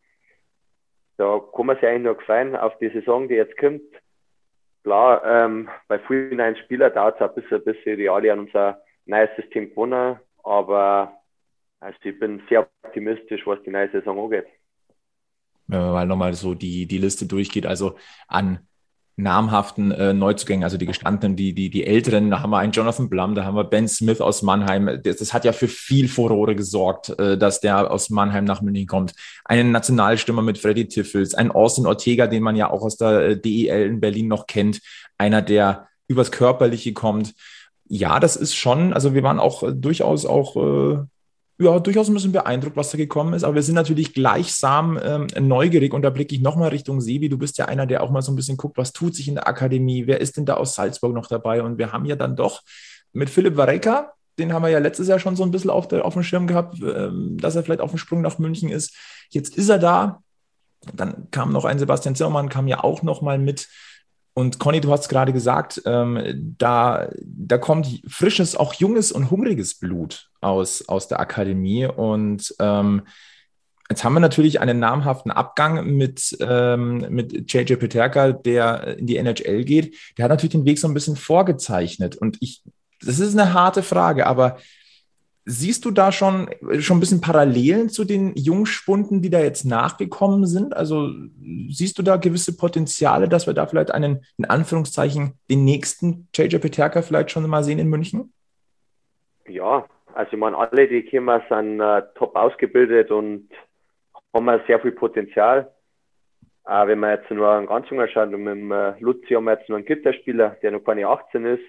S4: da kann man sich eigentlich nur gefallen auf die Saison, die jetzt kommt. Klar, ähm, bei vielen neuen Spielern dauert es ein bisschen, bis sie alle an unser neues System gewonnen aber also ich bin sehr optimistisch, was die neue Saison angeht.
S2: Wenn man mal nochmal so die, die Liste durchgeht, also an namhaften äh, Neuzugängen, also die gestandenen, die, die, die älteren, da haben wir einen Jonathan Blum, da haben wir Ben Smith aus Mannheim. Das, das hat ja für viel Furore gesorgt, äh, dass der aus Mannheim nach München kommt. Einen Nationalstürmer mit Freddy Tiffels, ein Austin Ortega, den man ja auch aus der äh, DEL in Berlin noch kennt, einer, der übers Körperliche kommt. Ja, das ist schon, also wir waren auch äh, durchaus auch äh, ja, durchaus ein bisschen beeindruckt, was da gekommen ist. Aber wir sind natürlich gleichsam ähm, neugierig und da blicke ich nochmal Richtung Sebi. Du bist ja einer, der auch mal so ein bisschen guckt, was tut sich in der Akademie, wer ist denn da aus Salzburg noch dabei? Und wir haben ja dann doch mit Philipp Vareka, den haben wir ja letztes Jahr schon so ein bisschen auf, der, auf dem Schirm gehabt, ähm, dass er vielleicht auf dem Sprung nach München ist. Jetzt ist er da. Dann kam noch ein Sebastian Zimmermann, kam ja auch noch mal mit. Und Conny, du hast gerade gesagt, ähm, da, da kommt frisches, auch junges und hungriges Blut aus, aus der Akademie. Und ähm, jetzt haben wir natürlich einen namhaften Abgang mit, ähm, mit JJ Peterka, der in die NHL geht. Der hat natürlich den Weg so ein bisschen vorgezeichnet. Und ich, das ist eine harte Frage, aber Siehst du da schon, schon ein bisschen Parallelen zu den Jungspunden, die da jetzt nachgekommen sind? Also siehst du da gewisse Potenziale, dass wir da vielleicht einen, in Anführungszeichen, den nächsten JJ Peterka vielleicht schon mal sehen in München?
S4: Ja, also ich meine, alle, die kommen, sind äh, top ausgebildet und haben sehr viel Potenzial. auch wenn man jetzt nur einen ganz jungen schaut, und mit dem äh, Luzi haben wir jetzt nur einen Gitterspieler, der noch keine 18 ist,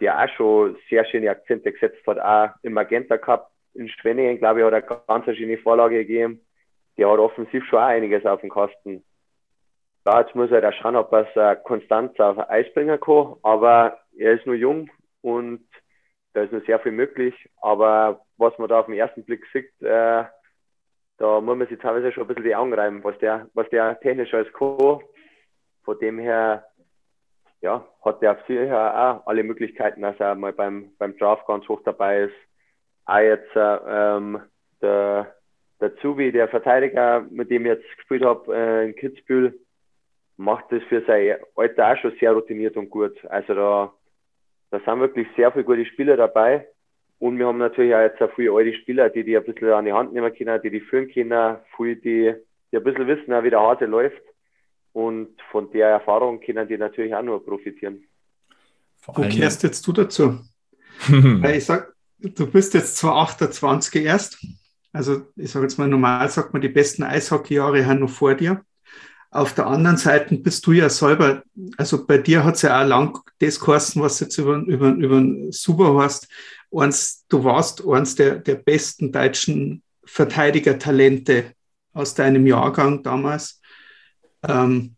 S4: der auch schon sehr schöne Akzente gesetzt hat, auch im Magenta Cup in Schwenningen, glaube ich, hat er ganz eine schöne Vorlage gegeben. Der hat offensiv schon auch einiges auf dem Kasten. Ja, jetzt muss er da schauen, ob er es äh, konstant auf Eis bringen kann, aber er ist nur jung und da ist noch sehr viel möglich. Aber was man da auf den ersten Blick sieht, äh, da muss man sich teilweise schon ein bisschen die Augen reiben, was der, was der technisch alles kann. Von dem her, ja, hat der sicher auch alle Möglichkeiten, dass er mal beim, beim Draft ganz hoch dabei ist. Auch jetzt äh, ähm, der, der Zubi, der Verteidiger, mit dem ich jetzt gespielt habe äh, in Kitzbühel, macht das für sein Alter auch schon sehr routiniert und gut. Also da, da sind wirklich sehr viele gute Spieler dabei. Und wir haben natürlich auch jetzt auch viele alte Spieler, die die ein bisschen an die Hand nehmen können, die die führen können, viele, die, die ein bisschen wissen, wie der Hase läuft. Und von der Erfahrung können die natürlich auch nur profitieren.
S3: Wo kehrst jetzt du dazu? Ich sag, du bist jetzt zwar 28 erst, also ich sage jetzt mal normal, sagt man, die besten Eishockeyjahre haben noch vor dir. Auf der anderen Seite bist du ja selber, also bei dir hat es ja auch lang das geheißen, was jetzt über, über, über Super hast. Eins, du warst eines der, der besten deutschen Verteidigertalente aus deinem Jahrgang damals. Ähm,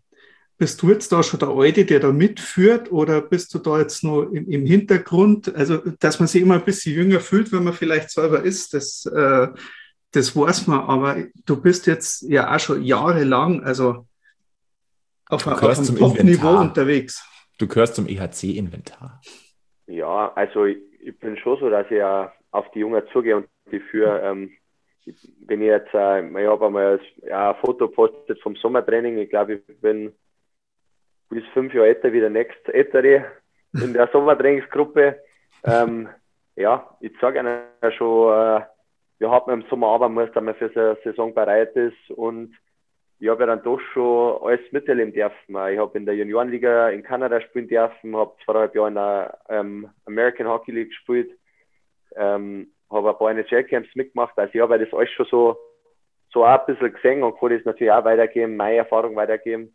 S3: bist du jetzt da schon der Alte, der da mitführt oder bist du da jetzt nur im, im, Hintergrund? Also, dass man sich immer ein bisschen jünger fühlt, wenn man vielleicht selber ist, das, äh, das weiß man, aber du bist jetzt ja auch schon jahrelang, also auf, auf einem Top-Niveau unterwegs.
S2: Du gehörst zum EHC-Inventar.
S4: Ja, also ich, ich, bin schon so, dass ich ja auf die Jungen zugehe und die für, ähm, wenn ich jetzt, äh, ich habe einmal ein Foto postet vom Sommertraining, ich glaube, ich bin bis fünf Jahre älter wie der nächste Ältere in der Sommertrainingsgruppe. Ähm, ja, ich sage Ihnen schon, äh, wir haben im Sommer aber muss, dass man für eine Saison bereit ist und ich habe ja dann doch schon alles miterleben dürfen. Ich habe in der Juniorenliga in Kanada spielen dürfen, habe zweieinhalb Jahre in der ähm, American Hockey League gespielt, ähm, habe ein paar NHL-Camps mitgemacht. Also ich habe das alles schon so, so auch ein bisschen gesehen und kann das natürlich auch weitergeben, meine Erfahrung weitergeben.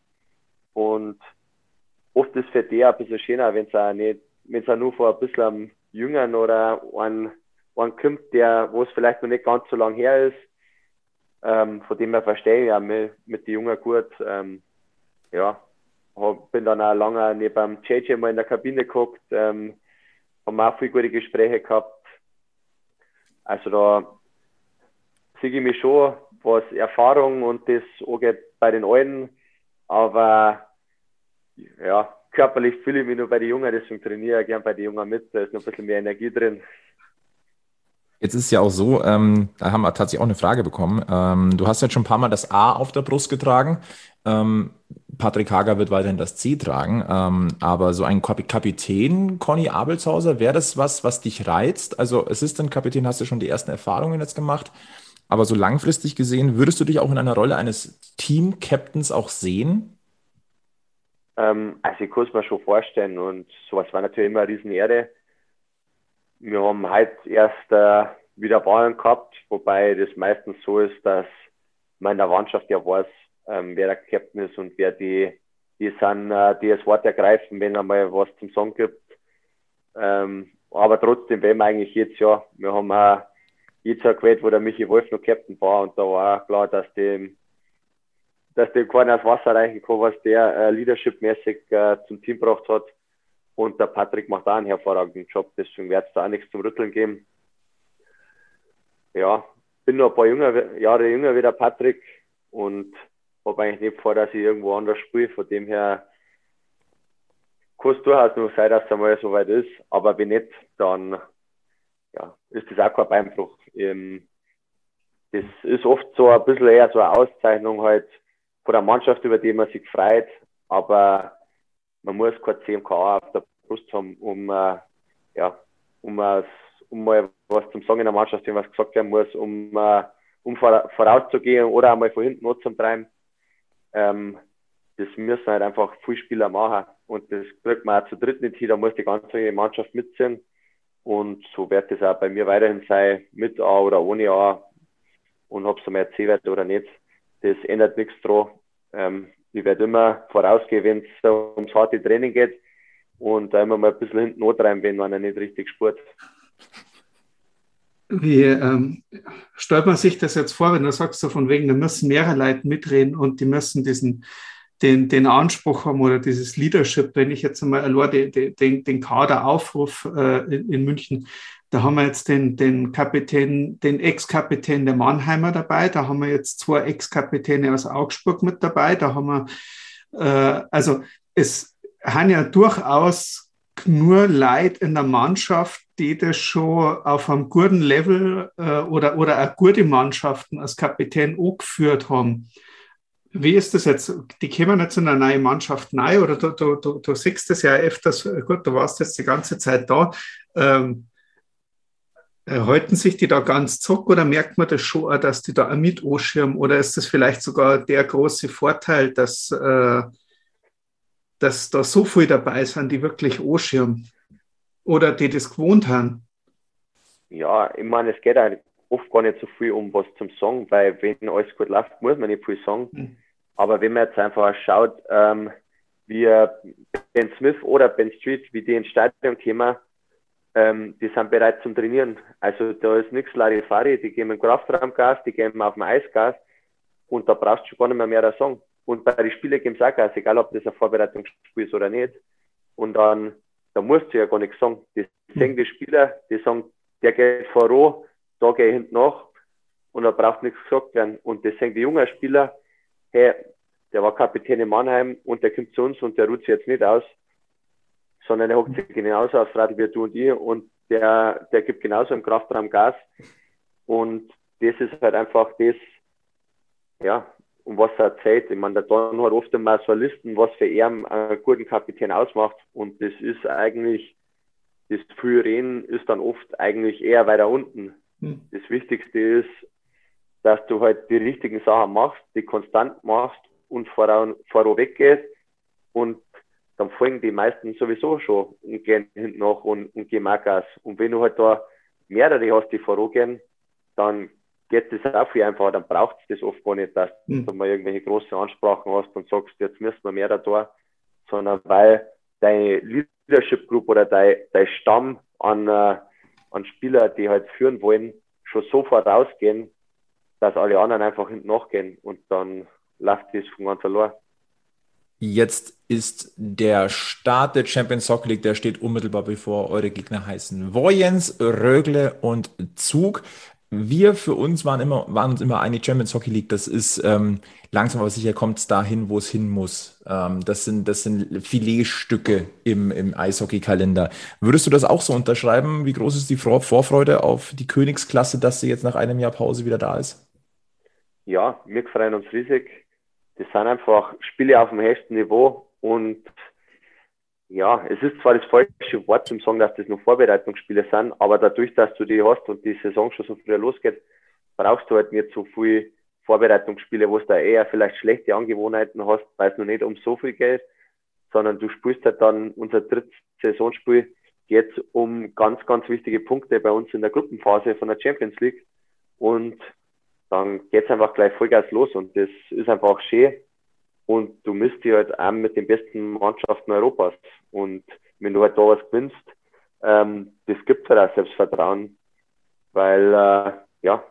S4: Und oft ist für die ein bisschen schöner, wenn es auch nicht, wenn es auch nur vor ein bisschen einem Jüngeren oder einen, einen kommt, der, wo es vielleicht noch nicht ganz so lang her ist, ähm, von dem her verstehe ich ja mit, mit den Jungen gut. Ähm, ja, hab, bin dann auch lange neben JJ mal in der Kabine geguckt, ähm, haben auch viele gute Gespräche gehabt. Also da sehe ich mich schon, was Erfahrung und das angeht bei den Alten, aber ja, körperlich fühle ich mich nur bei den Jungen, deswegen trainiere ich gern bei den Jungen mit, da ist noch ein bisschen mehr Energie drin.
S2: Jetzt ist es ja auch so, ähm, da haben wir tatsächlich auch eine Frage bekommen. Ähm, du hast jetzt schon ein paar Mal das A auf der Brust getragen. Ähm, Patrick Hager wird weiterhin das C tragen. Ähm, aber so ein Kapitän, Conny Abelshauser, wäre das was, was dich reizt? Also Assistant-Kapitän hast du schon die ersten Erfahrungen jetzt gemacht. Aber so langfristig gesehen, würdest du dich auch in einer Rolle eines Team-Captains auch sehen?
S4: Ähm, also ich kann es mir schon vorstellen und sowas war natürlich immer eine Riesenehre wir haben heute erst äh, wieder Bauern gehabt, wobei das meistens so ist, dass man in der Mannschaft ja weiß, ähm, wer der Captain ist und wer die, die sind, äh, die das Wort ergreifen, wenn einmal was zum Song gibt. Ähm, aber trotzdem, wenn wir eigentlich jetzt ja, wir haben auch jetzt Jahr gewählt, wo der Michi Wolf noch Captain war und da war auch klar, dass dem, dass dem keiner das Wasser reichen kann, was der äh, leadershipmäßig äh, zum Team gebracht hat. Und der Patrick macht auch einen hervorragenden Job, deswegen wird es da auch nichts zum Rütteln geben. Ja, bin noch ein paar jünger, Jahre jünger wie der Patrick und habe eigentlich nicht vor, dass ich irgendwo anders spiele. Von dem her kann es durchaus nur sein, dass es einmal so weit ist. Aber wenn nicht, dann ja, ist das auch kein Beinbruch. Ähm, das ist oft so ein bisschen eher so eine Auszeichnung halt von der Mannschaft, über die man sich freut. Aber man muss kein CMK auf der Brust haben, um, äh, ja, um, um mal was zum Sagen in der Mannschaft, wenn was gesagt werden muss, um, äh, um vorauszugehen oder einmal von hinten treiben. Ähm, das müssen halt einfach viele Spieler machen. Und das kriegt man auch zu dritt nicht hin, da muss die ganze Mannschaft mitziehen. Und so wird es auch bei mir weiterhin sein, mit A oder ohne A. Und ob es einmal C wird oder nicht, das ändert nichts dran. Ähm, ich werde immer vorausgehen, wenn es ums harte Training geht. Und da immer mal ein bisschen hinten rein wenn er nicht richtig spurt.
S3: Wie ähm, stellt man sich das jetzt vor, wenn du sagst, so von wegen, da müssen mehrere Leute mitreden und die müssen diesen, den, den Anspruch haben oder dieses Leadership, wenn ich jetzt einmal allein den, den Kader aufrufe äh, in, in, München, da haben wir jetzt den, den Kapitän, den Ex-Kapitän der Mannheimer dabei, da haben wir jetzt zwei Ex-Kapitäne aus Augsburg mit dabei, da haben wir, äh, also es haben ja durchaus nur Leute in der Mannschaft, die das schon auf einem guten Level äh, oder, oder auch gute Mannschaften als Kapitän angeführt haben. Wie ist das jetzt? Die kommen jetzt in eine neue Mannschaft rein oder du, du, du, du siehst das ja öfters, gut, du warst jetzt die ganze Zeit da. Ähm, halten sich die da ganz zurück oder merkt man das schon, dass die da auch mit anschirmen oder ist das vielleicht sogar der große Vorteil, dass, äh, dass da so viele dabei sind, die wirklich anschirmen oder die das gewohnt haben?
S4: Ja, ich meine, es geht auch oft gar nicht so viel um was zum Song, weil wenn alles gut läuft, muss man nicht viel sagen. Mhm. Aber wenn man jetzt einfach schaut, ähm, wie Ben Smith oder Ben Street, wie die ins Stadion kommen, ähm, die sind bereit zum Trainieren. Also da ist nichts Larifari, die gehen im Kraftraumgas, die gehen auf dem Eisgas und da brauchst du schon gar nicht mehr mehr sagen. Und bei den Spielen auch Gas, egal ob das ein Vorbereitungsspiel ist oder nicht. Und dann, da musst du ja gar nichts sagen. Die mhm. sehen die Spieler, die sagen, der geht voran, da gehe ich hinten nach und da braucht nichts gesagt werden. Und das sehen die jungen Spieler, hey, der war Kapitän in Mannheim und der kommt zu uns und der ruht sich jetzt nicht aus, sondern er hockt sich genauso aufs Rad wie du und ich und der, der gibt genauso im Kraftraum Gas. Und das ist halt einfach das, ja, um was er erzählt. Ich meine, der Don hat oft immer so Listen, was für er einen guten Kapitän ausmacht. Und das ist eigentlich, das Frühreden ist dann oft eigentlich eher weiter unten. Hm. Das Wichtigste ist, dass du halt die richtigen Sachen machst, die konstant machst und voran, vorweg gehst und dann folgen die meisten sowieso schon und gehen hinten nach und, und gehen auch Gas. Und wenn du halt da mehrere hast, die vorangehen, dann geht das auch viel einfacher, dann braucht es das oft gar nicht, dass mhm. du mal irgendwelche großen Ansprachen hast und sagst, jetzt müssen wir mehr da tun, sondern weil deine Leadership Group oder dein, dein Stamm an, äh, an Spieler, die halt führen wollen, schon so vorausgehen, dass alle anderen einfach hinten nachgehen und dann läuft das von ganz allein.
S2: Jetzt ist der Start der Champions Soccer League, der steht unmittelbar bevor eure Gegner heißen Vojens, Rögle und Zug. Wir für uns waren immer, waren uns immer eine Champions Hockey League. Das ist ähm, langsam aber sicher kommt es dahin, wo es hin muss. Ähm, das sind, das sind Filetstücke im, im Eishockey-Kalender. Würdest du das auch so unterschreiben? Wie groß ist die Vorfreude auf die Königsklasse, dass sie jetzt nach einem Jahr Pause wieder da ist?
S4: Ja, wir freuen uns riesig das sind einfach Spiele auf dem höchsten Niveau und ja, es ist zwar das falsche Wort zum sagen, dass das nur Vorbereitungsspiele sind, aber dadurch, dass du die hast und die Saison schon so früh losgeht, brauchst du halt nicht so viel Vorbereitungsspiele, wo du eher vielleicht schlechte Angewohnheiten hast, weil es noch nicht um so viel geht, sondern du spielst halt dann unser drittes Saisonspiel geht um ganz, ganz wichtige Punkte bei uns in der Gruppenphase von der Champions League und dann geht es einfach gleich Vollgas los und das ist einfach schön. Und du misst dich halt auch mit den besten Mannschaften Europas. Und wenn du halt da was gewinnst, ähm, das gibt halt auch Selbstvertrauen, weil äh, ja,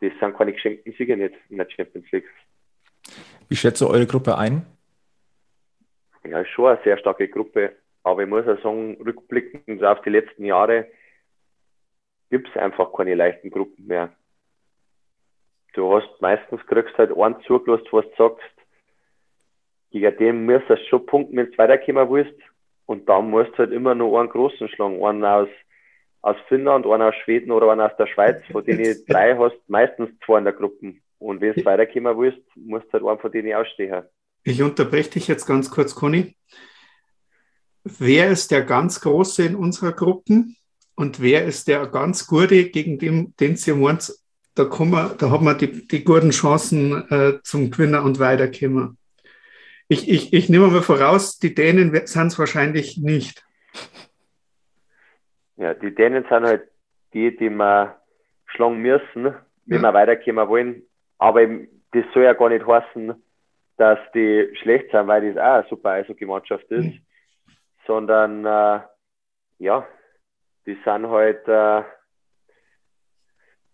S4: das sind keine geschenkten Siege nicht in der Champions League.
S2: Wie schätzt du eure Gruppe ein?
S4: Ja, ist schon eine sehr starke Gruppe. Aber ich muss auch sagen, rückblickend auf die letzten Jahre gibt es einfach keine leichten Gruppen mehr du hast meistens kriegst halt einen zugelassen, was du sagst, gegen den musst du schon punkten, wenn du weiterkommen willst. Und dann musst du halt immer nur einen großen schlagen, einen aus, aus Finnland, einen aus Schweden oder einen aus der Schweiz, von denen drei hast, meistens zwei in der Gruppe. Und wenn du weiterkommen willst, musst du halt einen von denen ausstehen.
S3: Ich unterbreche dich jetzt ganz kurz, Conny. Wer ist der ganz Große in unserer Gruppe und wer ist der ganz Gute, gegen den, den Sie meint, da, wir, da hat man die, die guten Chancen äh, zum Gewinner und weiterkommen. Ich, ich, ich nehme mal voraus, die Dänen sind es wahrscheinlich nicht.
S4: Ja, die Dänen sind halt die, die wir schlagen müssen, wenn ja. wir weiterkommen wollen. Aber das soll ja gar nicht heißen, dass die schlecht sind, weil das auch eine super Eishockey-Mannschaft ist, mhm. sondern äh, ja, die sind halt, äh,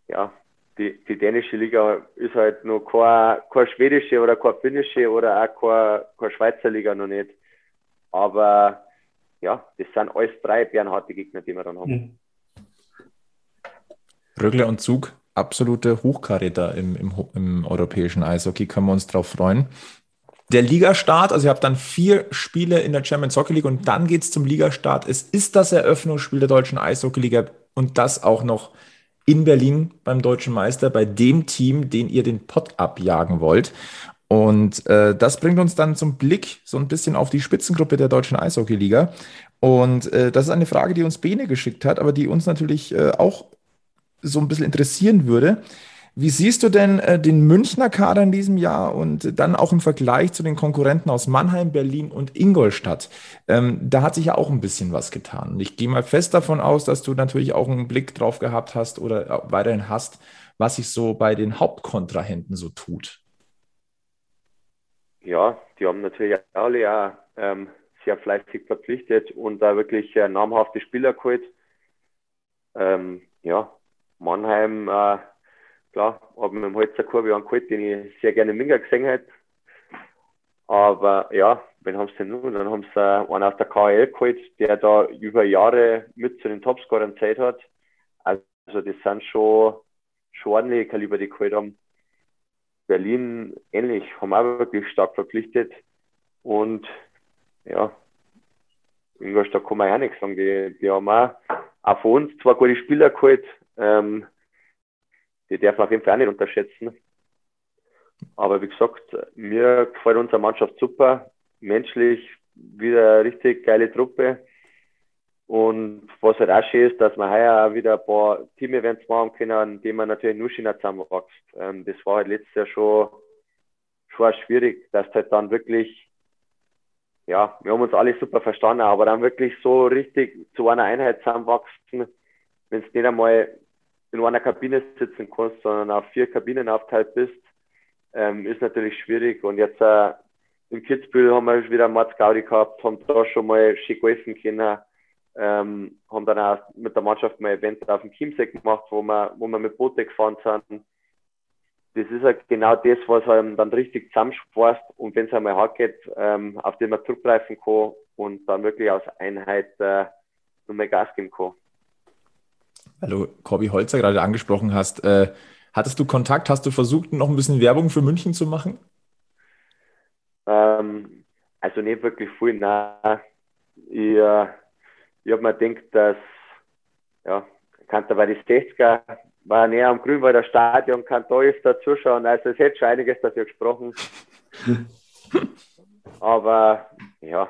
S4: ja, die, die dänische Liga ist halt noch keine, keine schwedische oder keine finnische oder auch keine, keine Schweizer Liga noch nicht. Aber ja, das sind alles drei bernharte Gegner, die wir dann haben. Mhm.
S2: Rögle und Zug, absolute Hochkaräter im, im, im europäischen Eishockey, können wir uns darauf freuen. Der Ligastart, also ihr habt dann vier Spiele in der Champions Hockey League und dann geht es zum Ligastart. Es ist das Eröffnungsspiel der deutschen Eishockey-Liga und das auch noch in Berlin beim deutschen Meister, bei dem Team, den ihr den Pott abjagen wollt. Und äh, das bringt uns dann zum Blick so ein bisschen auf die Spitzengruppe der deutschen Eishockey-Liga. Und äh, das ist eine Frage, die uns Bene geschickt hat, aber die uns natürlich äh, auch so ein bisschen interessieren würde. Wie siehst du denn äh, den Münchner Kader in diesem Jahr und dann auch im Vergleich zu den Konkurrenten aus Mannheim, Berlin und Ingolstadt? Ähm, da hat sich ja auch ein bisschen was getan. Ich gehe mal fest davon aus, dass du natürlich auch einen Blick drauf gehabt hast oder weiterhin hast, was sich so bei den Hauptkontrahenten so tut.
S4: Ja, die haben natürlich alle auch ähm, sehr fleißig verpflichtet und da wirklich äh, namhafte Spieler geholt. Ähm, ja, Mannheim, äh, klar, habe mit dem Holzer Kurve angeholt, den ich sehr gerne im Minga gesehen hätte. Aber ja, wen haben sie denn nun? Dann haben sie äh, einen aus der KL geholt, der da über Jahre mit zu den Topscorern Zeit hat. Also das sind schon, schon ordentliche Kaliber, die geholt haben. Berlin ähnlich, haben auch wirklich stark verpflichtet. Und ja, Ingolstadt kann man ja nichts sagen. Die, die haben auch, auch von uns zwei gute Spieler geholt, ähm, die darf man auf jeden Fall auch nicht unterschätzen. Aber wie gesagt, mir gefällt unsere Mannschaft super. Menschlich wieder eine richtig geile Truppe. Und was halt auch schön ist, dass wir heuer auch wieder ein paar Team-Events machen können, die man natürlich nur schöner zusammenwächst. Ähm, das war halt letztes Jahr schon, schon schwierig, dass halt dann wirklich, ja, wir haben uns alle super verstanden, aber dann wirklich so richtig zu einer Einheit zusammenwachsen, wenn es nicht einmal in einer Kabine sitzen kannst, sondern auf vier Kabinen aufteilt bist, ähm, ist natürlich schwierig. Und jetzt äh, in Kitzbühel haben wir wieder Mats Gaudi gehabt, haben da schon mal schön golfen können, ähm, haben dann auch mit der Mannschaft mal Event auf dem Chiemsee gemacht, wo wir, wo wir mit Boote gefahren sind. Das ist halt genau das, was einem dann richtig zusammenschweißt und wenn es einmal hart geht, ähm, auf den man zurückgreifen kann und dann wirklich aus Einheit äh, nochmal Gas geben kann
S2: weil du Corby Holzer gerade angesprochen hast. Äh, hattest du Kontakt? Hast du versucht, noch ein bisschen Werbung für München zu machen?
S4: Ähm, also nicht wirklich viel, nein. Ich, äh, ich habe mir gedacht, dass, ja, kannte bei die 60er, war näher am Grünwalder Stadion, kann da öfter zuschauen. Also es hätte schon einiges dafür gesprochen. Aber ja,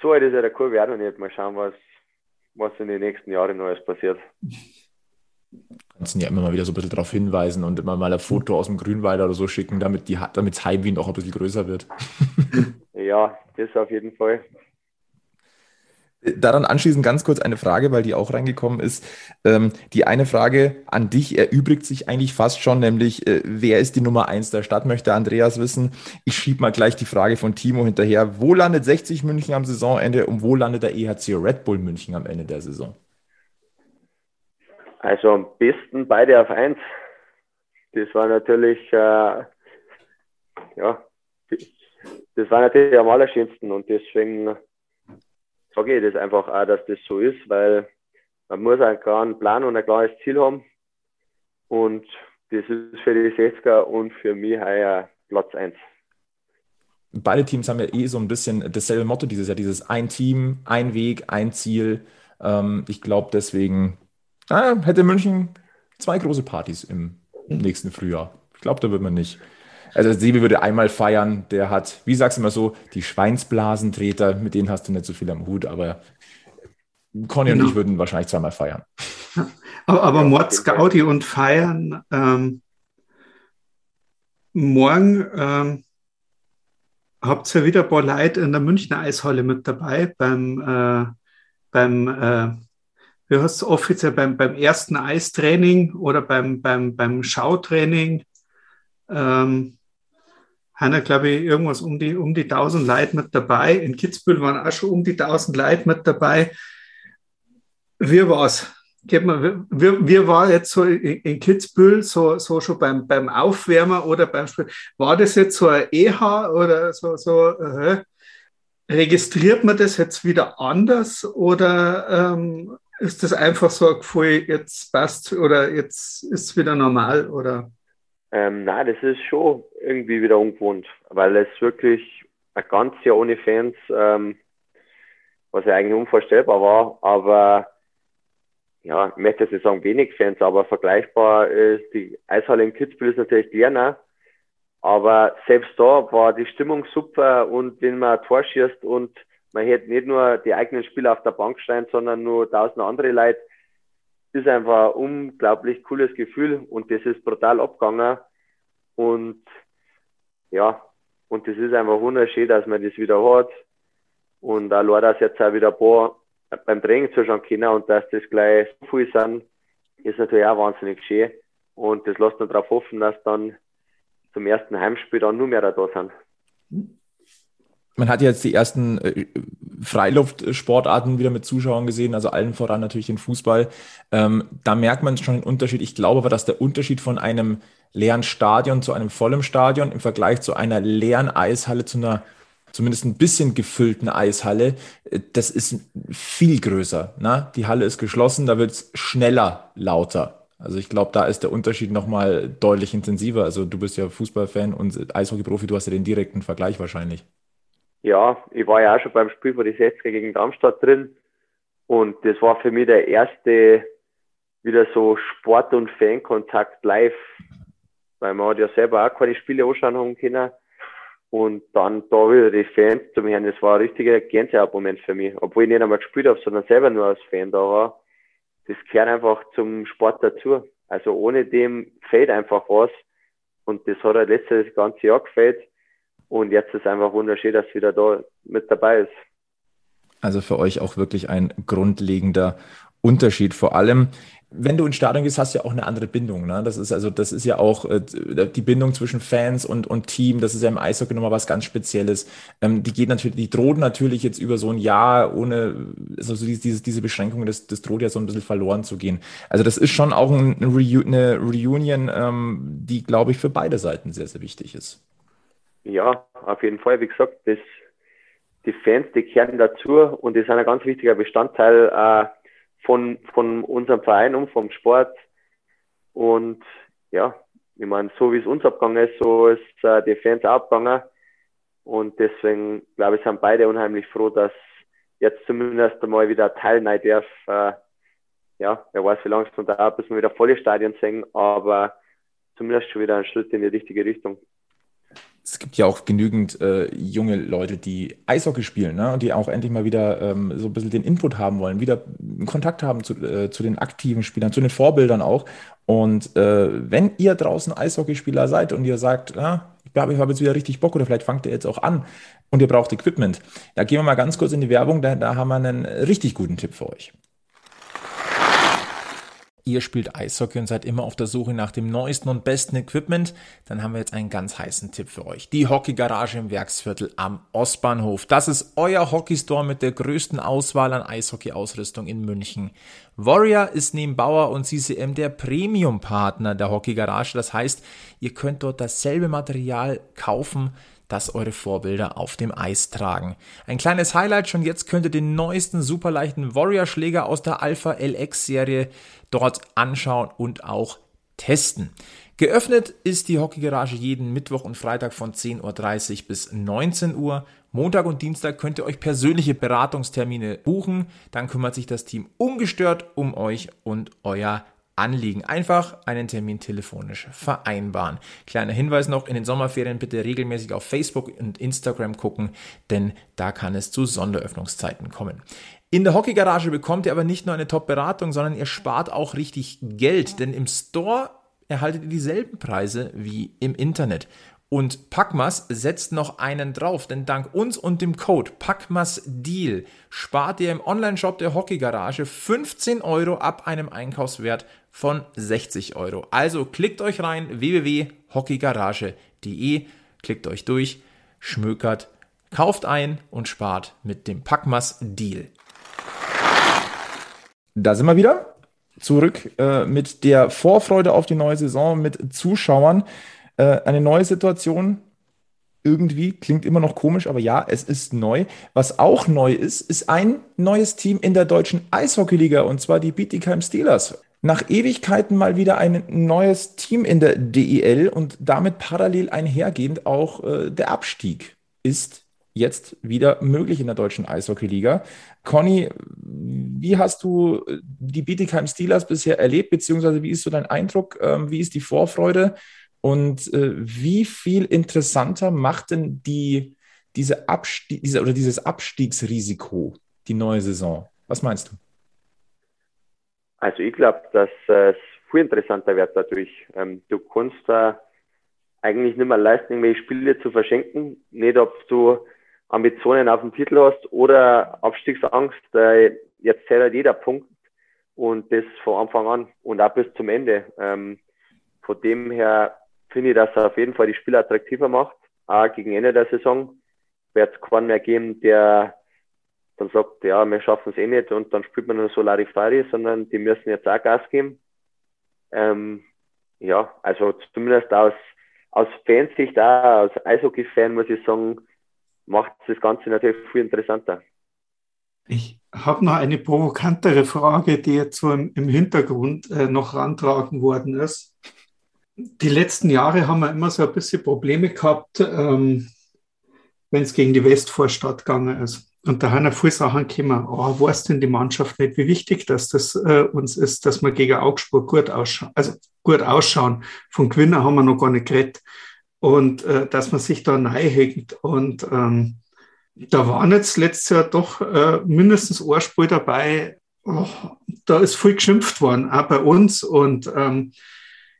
S4: so alt ist ja der Kurve auch noch nicht. Mal schauen, was, was in den nächsten Jahren Neues passiert.
S2: Kannst ja immer mal wieder so ein bisschen darauf hinweisen und immer mal ein Foto aus dem Grünwalder oder so schicken, damit die damit Heimwien auch ein bisschen größer wird.
S4: ja, das auf jeden Fall.
S2: Daran anschließend ganz kurz eine Frage, weil die auch reingekommen ist. Ähm, die eine Frage an dich erübrigt sich eigentlich fast schon, nämlich äh, wer ist die Nummer eins der Stadt, möchte Andreas wissen. Ich schiebe mal gleich die Frage von Timo hinterher. Wo landet 60 München am Saisonende und wo landet der EHC Red Bull München am Ende der Saison?
S4: Also am besten beide auf eins. Das war natürlich, äh, ja, das war natürlich am allerschönsten und deswegen sage ich das einfach auch, dass das so ist, weil man muss einen klaren Plan und ein klares Ziel haben. Und das ist für die 60er und für mich heuer Platz 1.
S2: Beide Teams haben ja eh so ein bisschen dasselbe Motto dieses Jahr, dieses ein Team, ein Weg, ein Ziel. Ähm, ich glaube deswegen, ah, hätte München zwei große Partys im nächsten Frühjahr. Ich glaube, da wird man nicht. Also Sebi würde einmal feiern, der hat, wie sagst du immer so, die Schweinsblasentreter, mit denen hast du nicht so viel am Hut, aber Conny genau. und ich würden wahrscheinlich zweimal feiern.
S3: Aber, aber Mords Gaudi und feiern, ähm, morgen ähm, habt ihr wieder ein paar Leute in der Münchner Eishalle mit dabei beim, äh, beim äh, wie heißt es offiziell, beim, beim ersten Eistraining oder beim, beim, beim Schautraining. Ähm, haben glaube ich, irgendwas um die, um die 1000 Leute mit dabei. In Kitzbühel waren auch schon um die 1000 Leute mit dabei. Wie war's? Wie, wie war jetzt so in Kitzbühel, so, so schon beim, beim Aufwärmer oder beim Spiel? War das jetzt so ein EH oder so, so äh, registriert man das jetzt wieder anders oder ähm, ist das einfach so ein Gefühl, jetzt passt oder jetzt ist es wieder normal oder?
S4: Ähm, nein, das ist schon irgendwie wieder ungewohnt, weil es wirklich ein ganzes Jahr ohne Fans, ähm, was ja eigentlich unvorstellbar war, aber ja, ich möchte jetzt nicht sagen wenig Fans, aber vergleichbar ist die Eishalle in Kitzbühel ist natürlich kleiner, aber selbst da war die Stimmung super und wenn man ein Tor schießt und man hätte nicht nur die eigenen Spieler auf der Bank stehen, sondern nur tausend andere Leute, ist einfach ein unglaublich cooles Gefühl und das ist brutal abgegangen. Und ja, und das ist einfach wunderschön, dass man das wieder hat. Und auch leider, dass jetzt auch wieder ein paar beim Training zuschauen können und dass das gleich so viel sind, ist natürlich auch wahnsinnig schön. Und das lässt uns darauf hoffen, dass dann zum ersten Heimspiel dann nur mehr da sind.
S2: Man hat jetzt die ersten äh, Freiluftsportarten wieder mit Zuschauern gesehen, also allen voran natürlich den Fußball. Ähm, da merkt man schon den Unterschied. Ich glaube aber, dass der Unterschied von einem leeren Stadion zu einem vollen Stadion im Vergleich zu einer leeren Eishalle zu einer zumindest ein bisschen gefüllten Eishalle, äh, das ist viel größer. Ne? Die Halle ist geschlossen, da wird es schneller lauter. Also ich glaube, da ist der Unterschied nochmal deutlich intensiver. Also du bist ja Fußballfan und Eishockeyprofi, du hast ja den direkten Vergleich wahrscheinlich.
S4: Ja, ich war ja auch schon beim Spiel von die 60er gegen Darmstadt drin. Und das war für mich der erste wieder so Sport- und Fankontakt live, weil man hat ja selber auch keine Spiele anschauen haben können. Und dann da wieder die Fans zum Hören, das war ein richtiger Gänsehautmoment für mich, obwohl ich nicht einmal gespielt habe, sondern selber nur als Fan da war. Das gehört einfach zum Sport dazu. Also ohne dem fehlt einfach was. Und das hat halt letztes ganze Jahr gefällt und jetzt ist einfach wunderschön, dass wieder da mit dabei ist.
S2: Also für euch auch wirklich ein grundlegender Unterschied. Vor allem, wenn du ins Stadion gehst, hast du ja auch eine andere Bindung. Ne? Das ist also, das ist ja auch äh, die Bindung zwischen Fans und, und Team. Das ist ja im Eishockey nochmal was ganz Spezielles. Ähm, die geht natürlich, die droht natürlich jetzt über so ein Jahr ohne, also diese, diese Beschränkungen, das, das droht ja so ein bisschen verloren zu gehen. Also das ist schon auch ein, eine, Reunion, ähm, die, glaube ich, für beide Seiten sehr, sehr wichtig ist.
S4: Ja, auf jeden Fall. Wie gesagt, das, die Fans, die kehren dazu und die sind ein ganz wichtiger Bestandteil äh, von, von unserem Verein und vom Sport. Und ja, ich meine, so wie es uns abgegangen ist, so ist äh, die Fans auch abgegangen. Und deswegen, glaube ich, sind beide unheimlich froh, dass jetzt zumindest einmal wieder teilnehmen darf. Äh, ja, wer weiß, wie lange es noch dauert, bis wir wieder volle Stadien sehen, aber zumindest schon wieder ein Schritt in die richtige Richtung
S2: es gibt ja auch genügend äh, junge Leute, die Eishockey spielen ne? und die auch endlich mal wieder ähm, so ein bisschen den Input haben wollen, wieder Kontakt haben zu, äh, zu den aktiven Spielern, zu den Vorbildern auch. Und äh, wenn ihr draußen Eishockeyspieler seid und ihr sagt, ah, ich glaube, ich habe jetzt wieder richtig Bock oder vielleicht fangt ihr jetzt auch an und ihr braucht Equipment, da gehen wir mal ganz kurz in die Werbung, da, da haben wir einen richtig guten Tipp für euch ihr spielt Eishockey und seid immer auf der Suche nach dem neuesten und besten Equipment, dann haben wir jetzt einen ganz heißen Tipp für euch. Die Hockeygarage im Werksviertel am Ostbahnhof. Das ist euer Hockeystore mit der größten Auswahl an Eishockey-Ausrüstung in München. Warrior ist neben Bauer und CCM der Premium-Partner der Hockeygarage. Das heißt, ihr könnt dort dasselbe Material kaufen, das eure Vorbilder auf dem Eis tragen. Ein kleines Highlight, schon jetzt könnt ihr den neuesten superleichten Warrior-Schläger aus der Alpha LX-Serie dort anschauen und auch testen. Geöffnet ist die Hockeygarage jeden Mittwoch und Freitag von 10.30 Uhr bis 19 Uhr. Montag und Dienstag könnt ihr euch persönliche Beratungstermine buchen. Dann kümmert sich das Team ungestört um euch und euer Anliegen. Einfach einen Termin telefonisch vereinbaren. Kleiner Hinweis noch, in den Sommerferien bitte regelmäßig auf Facebook und Instagram gucken, denn da kann es zu Sonderöffnungszeiten kommen. In der Hockeygarage bekommt ihr aber nicht nur eine Top-Beratung, sondern ihr spart auch richtig Geld, denn im Store erhaltet ihr dieselben Preise wie im Internet. Und Packmas setzt noch einen drauf, denn dank uns und dem Code PackmasDeal spart ihr im Onlineshop der Hockeygarage 15 Euro ab einem Einkaufswert von 60 Euro. Also klickt euch rein www.hockeygarage.de, Klickt euch durch, schmökert, kauft ein und spart mit dem Packmas Deal. Da sind wir wieder zurück äh, mit der Vorfreude auf die neue Saison, mit Zuschauern. Äh, eine neue Situation. Irgendwie klingt immer noch komisch, aber ja, es ist neu. Was auch neu ist, ist ein neues Team in der deutschen Eishockeyliga und zwar die Bietigheim Steelers. Nach Ewigkeiten mal wieder ein neues Team in der DEL und damit parallel einhergehend auch äh, der Abstieg ist jetzt wieder möglich in der deutschen Eishockeyliga. Conny, wie hast du die Bietigheim Steelers bisher erlebt, beziehungsweise wie ist so dein Eindruck? Ähm, wie ist die Vorfreude? Und äh, wie viel interessanter macht denn die, diese Abstieg, diese, oder dieses Abstiegsrisiko die neue Saison? Was meinst du?
S4: Also ich glaube, dass es viel interessanter wird dadurch. Ähm, du kannst da eigentlich nicht mehr leisten, irgendwelche Spiele zu verschenken. Nicht, ob du Ambitionen auf dem Titel hast oder Abstiegsangst. Äh, jetzt zählt halt jeder Punkt und das von Anfang an und auch bis zum Ende. Ähm, von dem her finde ich, dass er auf jeden Fall die Spiele attraktiver macht. Auch gegen Ende der Saison wird es keinen mehr geben, der dann sagt, ja, wir schaffen es eh nicht und dann spielt man nur so Larifari, sondern die müssen jetzt auch Gas geben. Ähm, ja, also zumindest aus, aus Fansicht, auch als Eishockey-Fan muss ich sagen, macht das Ganze natürlich viel interessanter.
S3: Ich habe noch eine provokantere Frage, die jetzt so im, im Hintergrund äh, noch rantragen worden ist die letzten Jahre haben wir immer so ein bisschen Probleme gehabt, ähm, wenn es gegen die Westvorstadt gegangen ist. Und da haben viele Sachen gekommen, oh, weiß denn die Mannschaft nicht, wie wichtig dass das äh, uns ist, dass wir gegen Augsburg gut ausschauen, also gut ausschauen. Von Gewinner haben wir noch gar nicht geredet. Und äh, dass man sich da hängt. Und ähm, da waren jetzt letztes Jahr doch äh, mindestens ein Spiel dabei, oh, da ist viel geschimpft worden, auch bei uns. Und ähm,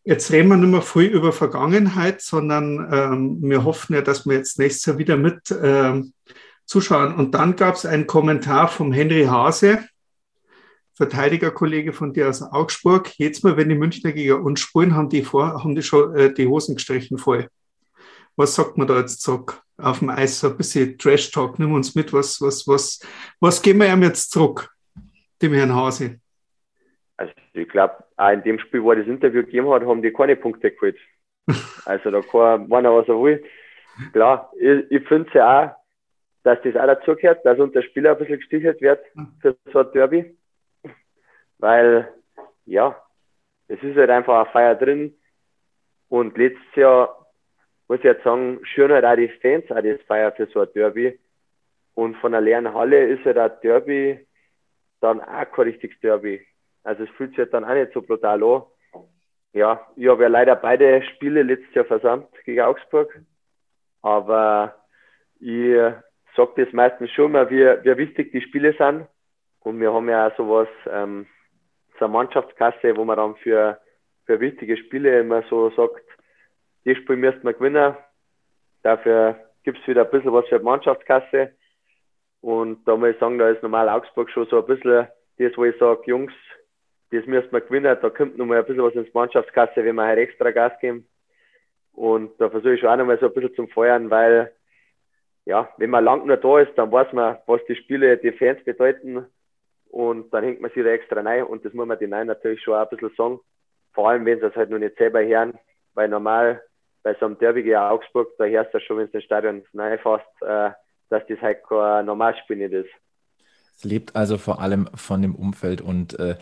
S3: Jetzt reden wir nicht mehr viel über Vergangenheit, sondern ähm, wir hoffen ja, dass wir jetzt nächstes Jahr wieder mit ähm, zuschauen. Und dann gab es einen Kommentar vom Henry Hase, Verteidigerkollege von dir aus Augsburg. Jetzt mal, wenn die Münchner gegen uns spielen, haben die, vor, haben die schon äh, die Hosen gestrichen voll. Was sagt man da jetzt zurück auf dem Eis? So ein bisschen Trash-Talk, nimm uns mit. Was, was, was, was geben wir ihm jetzt zurück, dem Herrn Hase?
S4: Also ich glaube, auch in dem Spiel, wo er das Interview gegeben hat, haben die keine Punkte geholt. Also da kann einer, was er will. Klar, ich, ich finde es ja auch, dass das auch dazugehört, dass unter Spieler ein bisschen gestichelt wird für so ein Derby. Weil, ja, es ist halt einfach eine Feier drin. Und letztes Jahr, muss ich jetzt sagen, schön halt auch die Fans auch das Feier für so ein Derby. Und von einer leeren Halle ist halt ein Derby dann auch kein richtiges Derby. Also es fühlt sich dann auch nicht so brutal an. Ja, ich habe ja leider beide Spiele letztes Jahr versammelt gegen Augsburg. Aber ich sage das meistens schon mal, wie, wie wichtig die Spiele sind. Und wir haben ja auch sowas, ähm, so eine Mannschaftskasse, wo man dann für, für wichtige Spiele immer so sagt, die Spiel müssten wir gewinnen. Dafür gibt es wieder ein bisschen was für die Mannschaftskasse. Und da muss ich sagen, da ist normal Augsburg schon so ein bisschen das, wo ich sage, Jungs, das müssen wir gewinnen. Da kommt noch mal ein bisschen was ins Mannschaftskasse, wenn wir halt extra Gas geben. Und da versuche ich auch noch mal so ein bisschen zum Feuern, weil, ja, wenn man lang nur da ist, dann weiß man, was die Spiele, die Fans bedeuten. Und dann hängt man sich da extra rein. Und das muss man den Nein natürlich schon auch ein bisschen sagen. Vor allem, wenn sie es halt noch nicht selber hören. Weil normal bei so einem Derby gegen Augsburg, da hörst du schon, wenn du ins Stadion reinfährst, äh, dass das halt kein Normalspiel nicht ist.
S2: Es lebt also vor allem von dem Umfeld und äh,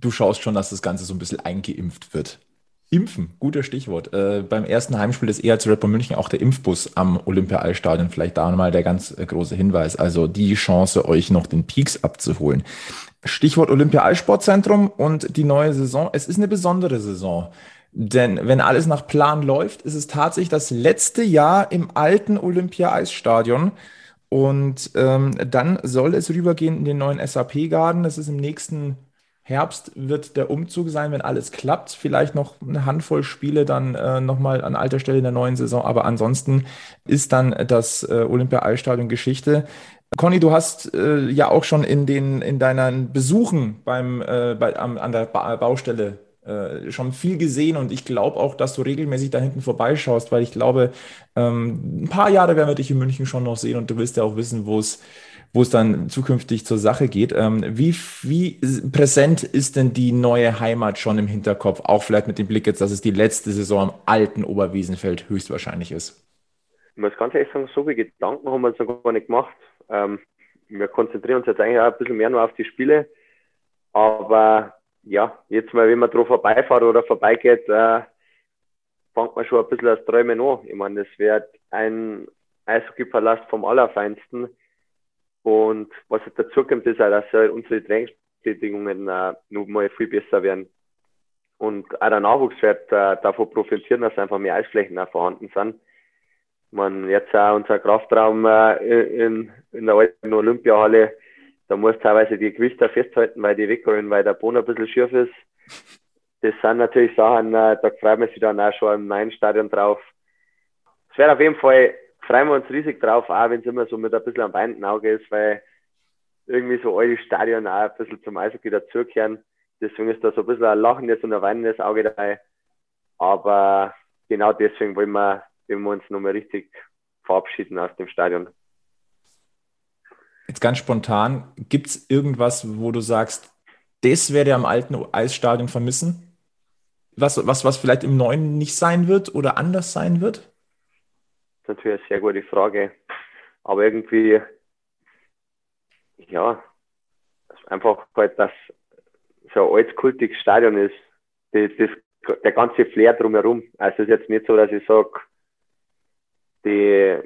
S2: du schaust schon, dass das Ganze so ein bisschen eingeimpft wird. Impfen, guter Stichwort. Äh, beim ersten Heimspiel des EHC Red Bull München auch der Impfbus am Olympia-Eisstadion. Vielleicht da nochmal der ganz äh, große Hinweis. Also die Chance, euch noch den Peaks abzuholen. Stichwort Olympia-Eissportzentrum und die neue Saison. Es ist eine besondere Saison. Denn wenn alles nach Plan läuft, ist es tatsächlich das letzte Jahr im alten Olympia-Eisstadion. Und ähm, dann soll es rübergehen in den neuen SAP-Garden. Das ist im nächsten Herbst wird der Umzug sein, wenn alles klappt. Vielleicht noch eine Handvoll Spiele dann äh, nochmal an alter Stelle in der neuen Saison. Aber ansonsten ist dann das äh, Olympia-Eisstadion Geschichte. Conny, du hast äh, ja auch schon in den in deinen Besuchen beim äh, bei, am, an der ba Baustelle äh, schon viel gesehen und ich glaube auch, dass du regelmäßig da hinten vorbeischaust, weil ich glaube, ähm, ein paar Jahre werden wir dich in München schon noch sehen und du wirst ja auch wissen, wo es wo es dann zukünftig zur Sache geht. Ähm, wie, wie präsent ist denn die neue Heimat schon im Hinterkopf? Auch vielleicht mit dem Blick jetzt, dass es die letzte Saison am alten Oberwiesenfeld höchstwahrscheinlich ist.
S4: Ich muss ganz ehrlich sagen, so viele Gedanken haben wir uns noch gar nicht gemacht. Ähm, wir konzentrieren uns jetzt eigentlich auch ein bisschen mehr nur auf die Spiele. Aber ja, jetzt mal, wenn man drauf vorbeifährt oder vorbeigeht, äh, fängt man schon ein bisschen das Träumen an. Ich meine, das wird ein Eishockey-Palast vom Allerfeinsten. Und was dazu kommt, ist auch, dass halt unsere Trainingsbedingungen äh, noch mal viel besser werden. Und auch der Nachwuchs wird äh, davon profitieren, dass einfach mehr Eisflächen auch vorhanden sind. Man jetzt auch unser Kraftraum äh, in, in der alten Olympiahalle, da muss teilweise die Gewichte festhalten, weil die wegrollen, weil der Boden ein bisschen schief ist. Das sind natürlich Sachen, äh, da freut man sich dann auch schon im neuen Stadion drauf. Es wird auf jeden Fall freuen wir uns riesig drauf, auch wenn es immer so mit ein bisschen am weinenden Auge ist, weil irgendwie so alte Stadion auch ein bisschen zum Eishockey dazugehören. Deswegen ist da so ein bisschen ein lachendes und ein weinendes Auge dabei. Aber genau deswegen wollen wir, wollen wir uns nochmal richtig verabschieden aus dem Stadion.
S2: Jetzt ganz spontan, gibt es irgendwas, wo du sagst, das werde ich am alten Eisstadion vermissen? Was, was, was vielleicht im neuen nicht sein wird oder anders sein wird?
S4: Natürlich eine sehr gute Frage. Aber irgendwie, ja, einfach halt, dass so ein altes, kultiges Stadion ist, das, das, der ganze Flair drumherum. Also es ist jetzt nicht so, dass ich sage, die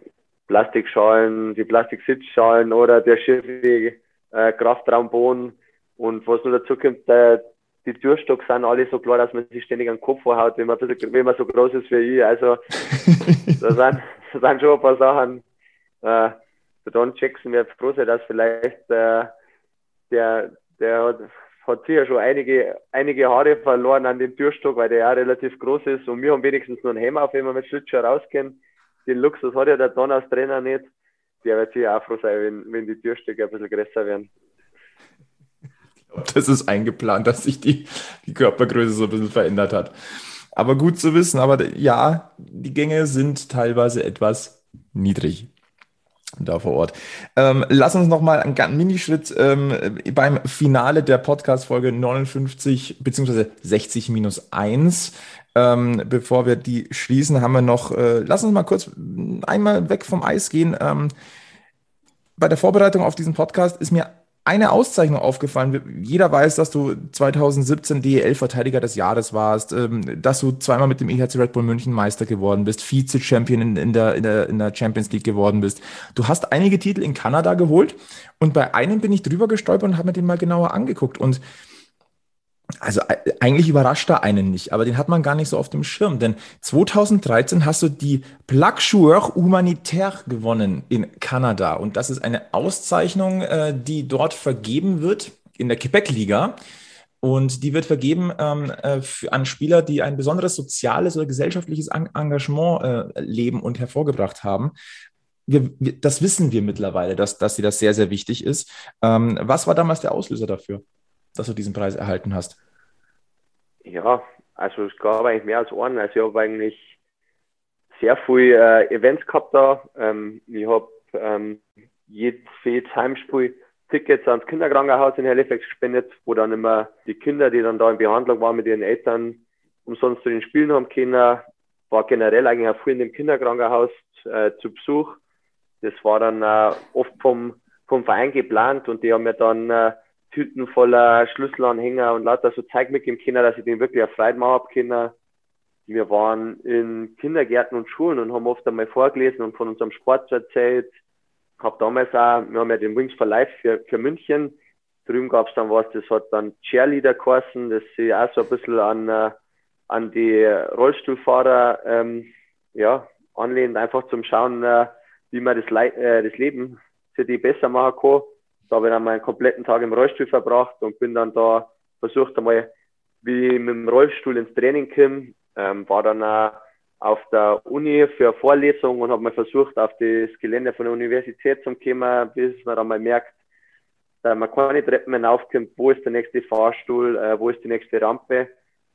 S4: Plastikschalen, die Plastiksitzschalen oder der schiffe äh, Kraftraumboden und was nur dazu kommt, der, die Türstocks sind alle so klar, dass man sich ständig an den Kopf vorhaut, wenn man, bisschen, wenn man so groß ist wie ich. Also da sind, sind schon ein paar Sachen. Äh, der Don Jackson wird froh sein, dass vielleicht äh, der, der hat, hat sicher schon einige, einige Haare verloren an dem Türstock, weil der ja relativ groß ist und wir haben wenigstens nur einen Helm auf, wenn wir mit Schlittschuh rausgehen. Den Luxus hat ja der Don als Trainer nicht. Der wird sicher auch froh sein, wenn, wenn die Türstöcke ein bisschen größer werden.
S2: Das ist eingeplant, dass sich die, die Körpergröße so ein bisschen verändert hat. Aber gut zu wissen. Aber ja, die Gänge sind teilweise etwas niedrig da vor Ort. Ähm, lass uns nochmal einen Minischritt ähm, beim Finale der Podcast-Folge 59 bzw. 60 minus 1. Ähm, bevor wir die schließen, haben wir noch, äh, lass uns mal kurz einmal weg vom Eis gehen. Ähm, bei der Vorbereitung auf diesen Podcast ist mir eine Auszeichnung aufgefallen. Jeder weiß, dass du 2017 DEL-Verteidiger des Jahres warst, ähm, dass du zweimal mit dem EHC Red Bull München Meister geworden bist, Vize-Champion in, in, der, in, der, in der Champions League geworden bist. Du hast einige Titel in Kanada geholt und bei einem bin ich drüber gestolpert und habe mir den mal genauer angeguckt. Und also äh, eigentlich überrascht da einen nicht, aber den hat man gar nicht so auf dem Schirm, denn 2013 hast du die Plaque Joueur Humanitaire gewonnen in Kanada und das ist eine Auszeichnung, äh, die dort vergeben wird in der Quebec-Liga und die wird vergeben ähm, äh, an Spieler, die ein besonderes soziales oder gesellschaftliches Engagement leben und hervorgebracht haben. Wir, wir, das wissen wir mittlerweile, dass, dass sie das sehr, sehr wichtig ist. Ähm, was war damals der Auslöser dafür? Dass du diesen Preis erhalten hast?
S4: Ja, also es gab eigentlich mehr als einen. Also ich habe eigentlich sehr viele äh, Events gehabt da. Ähm, ich habe ähm, jedes, Heimspiel Tickets ans Kinderkrankenhaus in Halifax gespendet, wo dann immer die Kinder, die dann da in Behandlung waren mit ihren Eltern, umsonst zu den Spielen haben können. War generell eigentlich auch viel in dem Kinderkrankenhaus äh, zu Besuch. Das war dann äh, oft vom, vom Verein geplant und die haben mir dann äh, Tüten voller Schlüsselanhänger und lauter so Zeug mitgeben können, dass ich den wirklich auf Freude machen können. Wir waren in Kindergärten und Schulen und haben oft einmal vorgelesen und von unserem Sport erzählt. Hab damals auch, wir haben ja den Wings for Life für, für München. Drüben gab es dann was, das hat dann Cheerleader geheißen, das sich auch so ein bisschen an, äh, an die Rollstuhlfahrer ähm, ja, anlehnt, einfach zum Schauen, äh, wie man das, Le äh, das Leben für die besser machen kann. Da habe ich dann meinen kompletten Tag im Rollstuhl verbracht und bin dann da versucht einmal, wie mit dem Rollstuhl ins Training komme. Ähm, war dann auch auf der Uni für eine Vorlesung und habe mal versucht, auf das Gelände von der Universität zu kommen, bis man dann mal merkt, dass man keine Treppen mehr aufkommt, wo ist der nächste Fahrstuhl, äh, wo ist die nächste Rampe.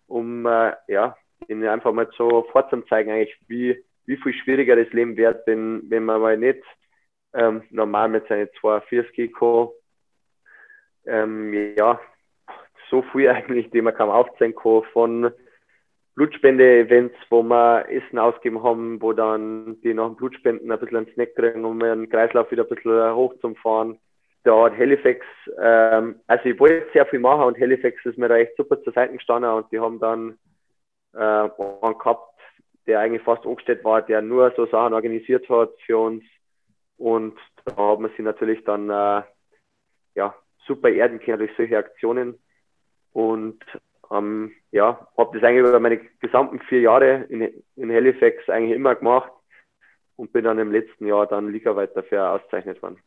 S4: um äh, ja, ihnen einfach mal so vorzuzeigen, eigentlich, wie, wie viel schwieriger das Leben wird, wenn, wenn man mal nicht ähm, normal mit seinen 240 kann. Ähm, ja, so viel eigentlich, die man kaum aufzeigen kann, von Blutspende-Events, wo wir Essen ausgeben haben, wo dann die nach dem Blutspenden ein bisschen einen Snack kriegen, um den Kreislauf wieder ein bisschen hoch zu fahren. Da hat Halifax, ähm, also ich wollte sehr viel machen und Halifax ist mir da echt super zur Seite gestanden und die haben dann äh, einen gehabt, der eigentlich fast angestellt war, der nur so Sachen organisiert hat für uns. Und da haben wir sie natürlich dann äh, ja, super erden können durch solche Aktionen. Und ähm, ja, habe das eigentlich über meine gesamten vier Jahre in, in Halifax eigentlich immer gemacht und bin dann im letzten Jahr dann ligaweit dafür ausgezeichnet worden.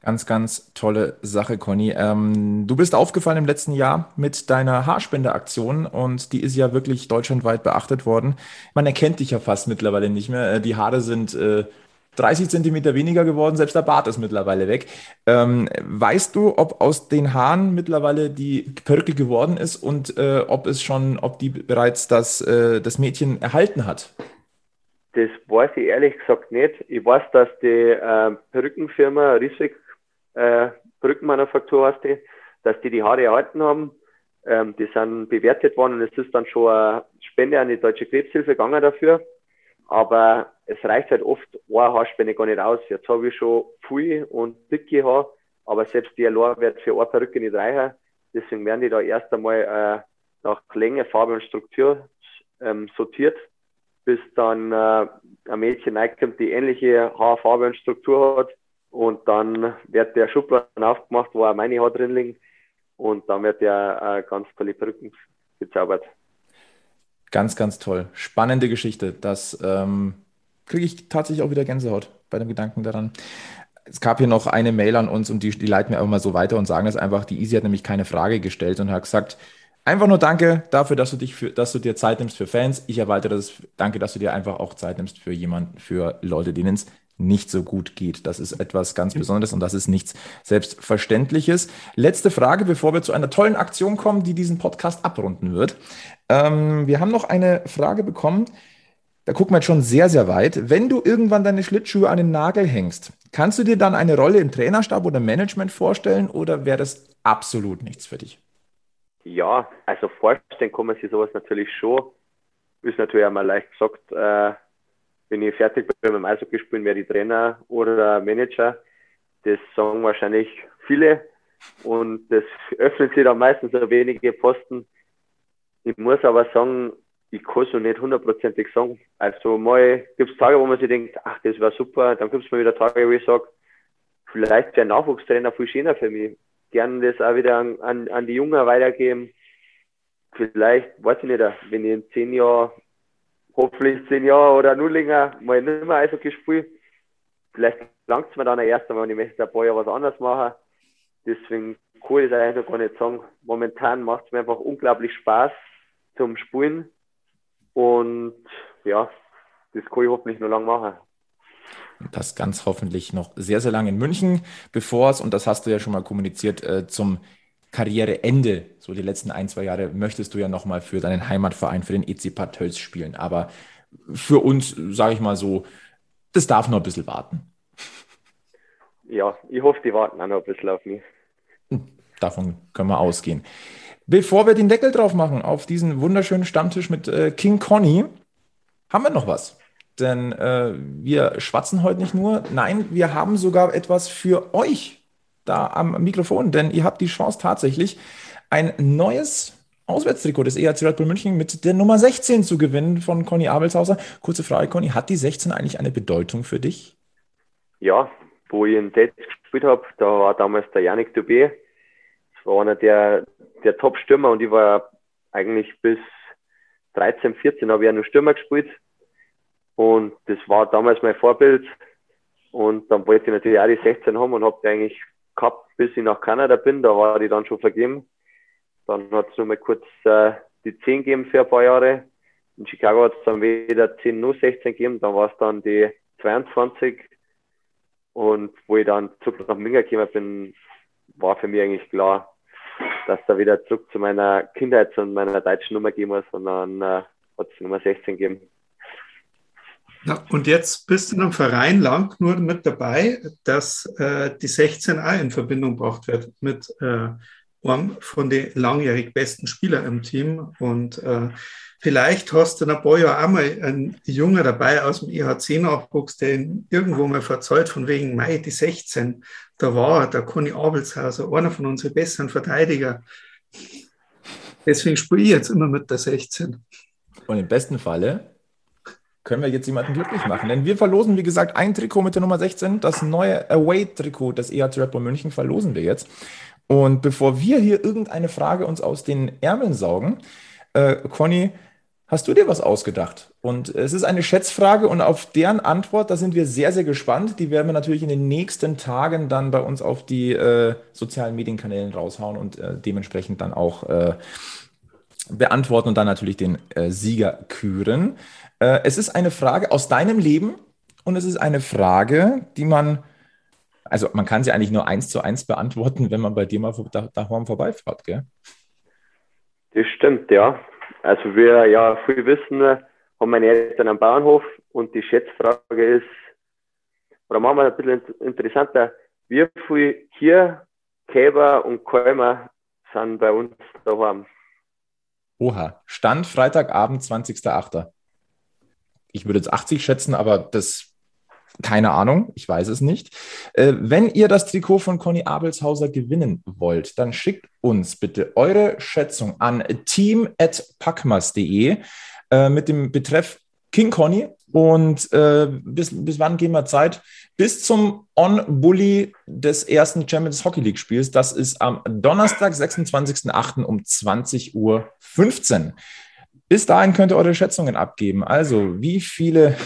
S2: Ganz, ganz tolle Sache, Conny. Ähm, du bist aufgefallen im letzten Jahr mit deiner Haarspendeaktion und die ist ja wirklich deutschlandweit beachtet worden. Man erkennt dich ja fast mittlerweile nicht mehr. Äh, die Haare sind äh, 30 Zentimeter weniger geworden, selbst der Bart ist mittlerweile weg. Ähm, weißt du, ob aus den Haaren mittlerweile die Perücke geworden ist und äh, ob es schon, ob die bereits das, äh, das Mädchen erhalten hat?
S4: Das weiß ich ehrlich gesagt nicht. Ich weiß, dass die äh, Perückenfirma Rieswig äh, Brückenmanufaktur heißt die, dass die die Haare erhalten haben. Ähm, die sind bewertet worden und es ist dann schon eine Spende an die Deutsche Krebshilfe gegangen dafür. Aber es reicht halt oft eine Haarspende gar nicht aus. Jetzt habe ich schon viel und dicke Haar, aber selbst die allein wird für eine Perücke nicht reichen. Deswegen werden die da erst einmal äh, nach Länge, Farbe und Struktur ähm, sortiert, bis dann äh, ein Mädchen reinkommt, die ähnliche Haarfarbe und Struktur hat und dann wird der Schubladen aufgemacht, wo auch meine Haare drin liegen. Und dann wird der äh, ganz tolle Perücken gezaubert.
S2: Ganz, ganz toll. Spannende Geschichte. Das ähm, kriege ich tatsächlich auch wieder Gänsehaut bei dem Gedanken daran. Es gab hier noch eine Mail an uns und die, die leiten mir auch mal so weiter und sagen das einfach. Die Easy hat nämlich keine Frage gestellt und hat gesagt, einfach nur danke dafür, dass du dich für, dass du dir Zeit nimmst für Fans. Ich erweitere das. Danke, dass du dir einfach auch Zeit nimmst für jemanden, für Leute, denen es nicht so gut geht. Das ist etwas ganz Besonderes und das ist nichts Selbstverständliches. Letzte Frage, bevor wir zu einer tollen Aktion kommen, die diesen Podcast abrunden wird. Ähm, wir haben noch eine Frage bekommen. Da gucken wir jetzt schon sehr, sehr weit. Wenn du irgendwann deine Schlittschuhe an den Nagel hängst, kannst du dir dann eine Rolle im Trainerstab oder Management vorstellen oder wäre das absolut nichts für dich?
S4: Ja, also vorstellen kann man sich sowas natürlich schon. Ist natürlich einmal leicht gesagt, äh, wenn ich fertig bin mit dem Eishockey spielen, werde ich Trainer oder Manager. Das sagen wahrscheinlich viele und das öffnet sich dann meistens so wenige Posten. Ich muss aber sagen, ich kann so nicht hundertprozentig sagen. Also mal gibt es Tage, wo man sich denkt, ach, das war super, dann gibt es mal wieder Tage, wo ich sage, vielleicht wäre Nachwuchstrainer viel schöner für mich. Gerne das auch wieder an, an, an die Jungen weitergeben. Vielleicht, weiß ich nicht, wenn ich in zehn Jahren hoffentlich zehn Jahre oder nur länger mal nicht mehr Eishockey spiele. Vielleicht langt es mir dann erst einmal, wenn ich möchte ein paar Jahre was anderes machen. Deswegen ich das eigentlich noch gar nicht sagen. Momentan macht es mir einfach unglaublich Spaß zum Spielen. Und ja, das kann ich hoffentlich noch lange machen.
S2: Das ganz hoffentlich noch sehr, sehr lange in München, bevor es, und das hast du ja schon mal kommuniziert, äh, zum Karriereende, so die letzten ein, zwei Jahre, möchtest du ja nochmal für deinen Heimatverein, für den EC Bad Tölz spielen. Aber für uns, sage ich mal so, das darf noch ein bisschen warten.
S4: Ja, ich hoffe, die warten auch noch ein bisschen auf mich.
S2: Hm, davon können wir ausgehen. Bevor wir den Deckel drauf machen auf diesen wunderschönen Stammtisch mit äh, King Conny, haben wir noch was. Denn äh, wir schwatzen heute nicht nur, nein, wir haben sogar etwas für euch da am Mikrofon, denn ihr habt die Chance tatsächlich ein neues Auswärtstrikot des EHC Red Bull München mit der Nummer 16 zu gewinnen von Conny Abelshauser. Kurze Frage, Conny, hat die 16 eigentlich eine Bedeutung für dich?
S4: Ja, wo ich in Date gespielt habe, da war damals der Janik Dubé. Das war einer der, der Top-Stürmer und ich war eigentlich bis 13, 14 habe ich ja nur Stürmer gespielt. Und das war damals mein Vorbild. Und dann wollte ich natürlich auch die 16 haben und habe die eigentlich gehabt, bis ich nach Kanada bin. Da war die dann schon vergeben. Dann hat es nochmal kurz äh, die 10 gegeben für ein paar Jahre. In Chicago hat es dann wieder 10 nur 16 gegeben. Dann war es dann die 22. Und wo ich dann zurück nach Minga gekommen bin, war für mich eigentlich klar, dass da wieder zurück zu meiner Kindheit und meiner deutschen Nummer gehen muss, sondern äh, hat es Nummer 16 gegeben.
S3: Ja, und jetzt bist du in einem Verein lang nur mit dabei, dass äh, die 16 auch in Verbindung gebracht wird mit äh, einem von den langjährig besten Spielern im Team. Und äh, vielleicht hast du in ein paar Jahren mal einen Junge dabei aus dem IHC-Nachwuchs, der irgendwo mal verzeiht, von wegen Mai, die 16, da war der Conny Abelshauser, einer von unseren besseren Verteidiger. Deswegen spiele ich jetzt immer mit der 16.
S2: Und im besten Falle können wir jetzt jemanden glücklich machen. Denn wir verlosen, wie gesagt, ein Trikot mit der Nummer 16. Das neue Away-Trikot des EHC Red Bull München verlosen wir jetzt. Und bevor wir hier irgendeine Frage uns aus den Ärmeln saugen, äh, Conny, hast du dir was ausgedacht? Und es ist eine Schätzfrage und auf deren Antwort, da sind wir sehr, sehr gespannt. Die werden wir natürlich in den nächsten Tagen dann bei uns auf die äh, sozialen Medienkanälen raushauen und äh, dementsprechend dann auch äh, beantworten und dann natürlich den äh, Sieger küren. Äh, es ist eine Frage aus deinem Leben und es ist eine Frage, die man, also man kann sie eigentlich nur eins zu eins beantworten, wenn man bei dir mal da, daheim vorbeifährt, gell?
S4: Das stimmt, ja. Also wir ja viel wissen, haben meine Eltern am Bauernhof und die Schätzfrage ist, oder machen wir ein bisschen interessanter, wie viel Kier, Käber und Kälmer sind bei uns daheim?
S2: Oha, Stand Freitagabend, 20.08 ich würde jetzt 80 schätzen, aber das keine Ahnung, ich weiß es nicht. Äh, wenn ihr das Trikot von Conny Abelshauser gewinnen wollt, dann schickt uns bitte eure Schätzung an team.packmas.de äh, mit dem Betreff King Conny. Und äh, bis, bis wann gehen wir Zeit? Bis zum On-Bully des ersten Champions Hockey League Spiels. Das ist am Donnerstag, 26.08. um 20.15 Uhr. Bis dahin könnt ihr eure Schätzungen abgeben. Also, wie viele,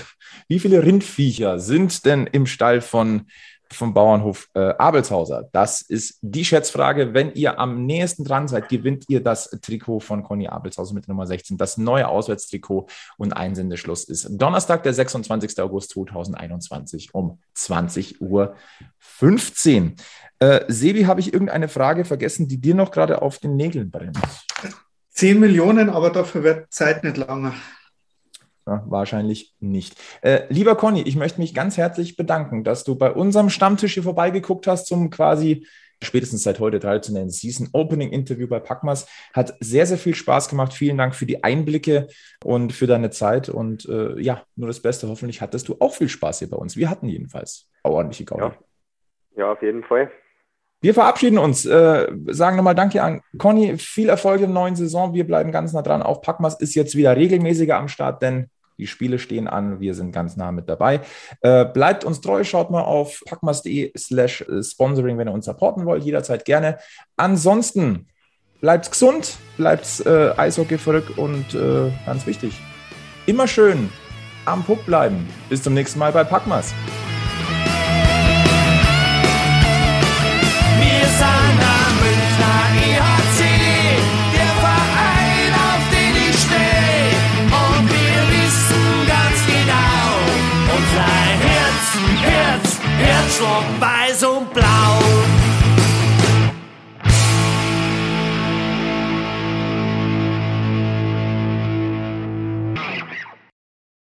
S2: wie viele Rindviecher sind denn im Stall von, vom Bauernhof äh, Abelshauser? Das ist die Schätzfrage. Wenn ihr am nächsten dran seid, gewinnt ihr das Trikot von Conny Abelshauser mit Nummer 16, das neue Auswärtstrikot. Und Einsendeschluss ist Donnerstag, der 26. August 2021 um 20.15 Uhr. Äh, Sebi, habe ich irgendeine Frage vergessen, die dir noch gerade auf den Nägeln brennt?
S3: 10 Millionen, aber dafür wird Zeit nicht lange.
S2: Ja, wahrscheinlich nicht. Äh, lieber Conny, ich möchte mich ganz herzlich bedanken, dass du bei unserem Stammtisch hier vorbeigeguckt hast zum quasi spätestens seit heute traditionellen Season Opening Interview bei Packmas. Hat sehr, sehr viel Spaß gemacht. Vielen Dank für die Einblicke und für deine Zeit. Und äh, ja, nur das Beste. Hoffentlich hattest du auch viel Spaß hier bei uns. Wir hatten jedenfalls ordentliche Gaudi.
S4: Ja. ja, auf jeden Fall.
S2: Wir verabschieden uns, äh, sagen nochmal Danke an Conny, viel Erfolg in der neuen Saison. Wir bleiben ganz nah dran. Auch Packmas ist jetzt wieder regelmäßiger am Start, denn die Spiele stehen an. Wir sind ganz nah mit dabei. Äh, bleibt uns treu, schaut mal auf packmas.de slash sponsoring, wenn ihr uns supporten wollt. Jederzeit gerne. Ansonsten bleibt gesund, bleibt äh, Eishockey verrückt und äh, ganz wichtig, immer schön am Puck bleiben. Bis zum nächsten Mal bei Packmas. Schlag weiß und blau.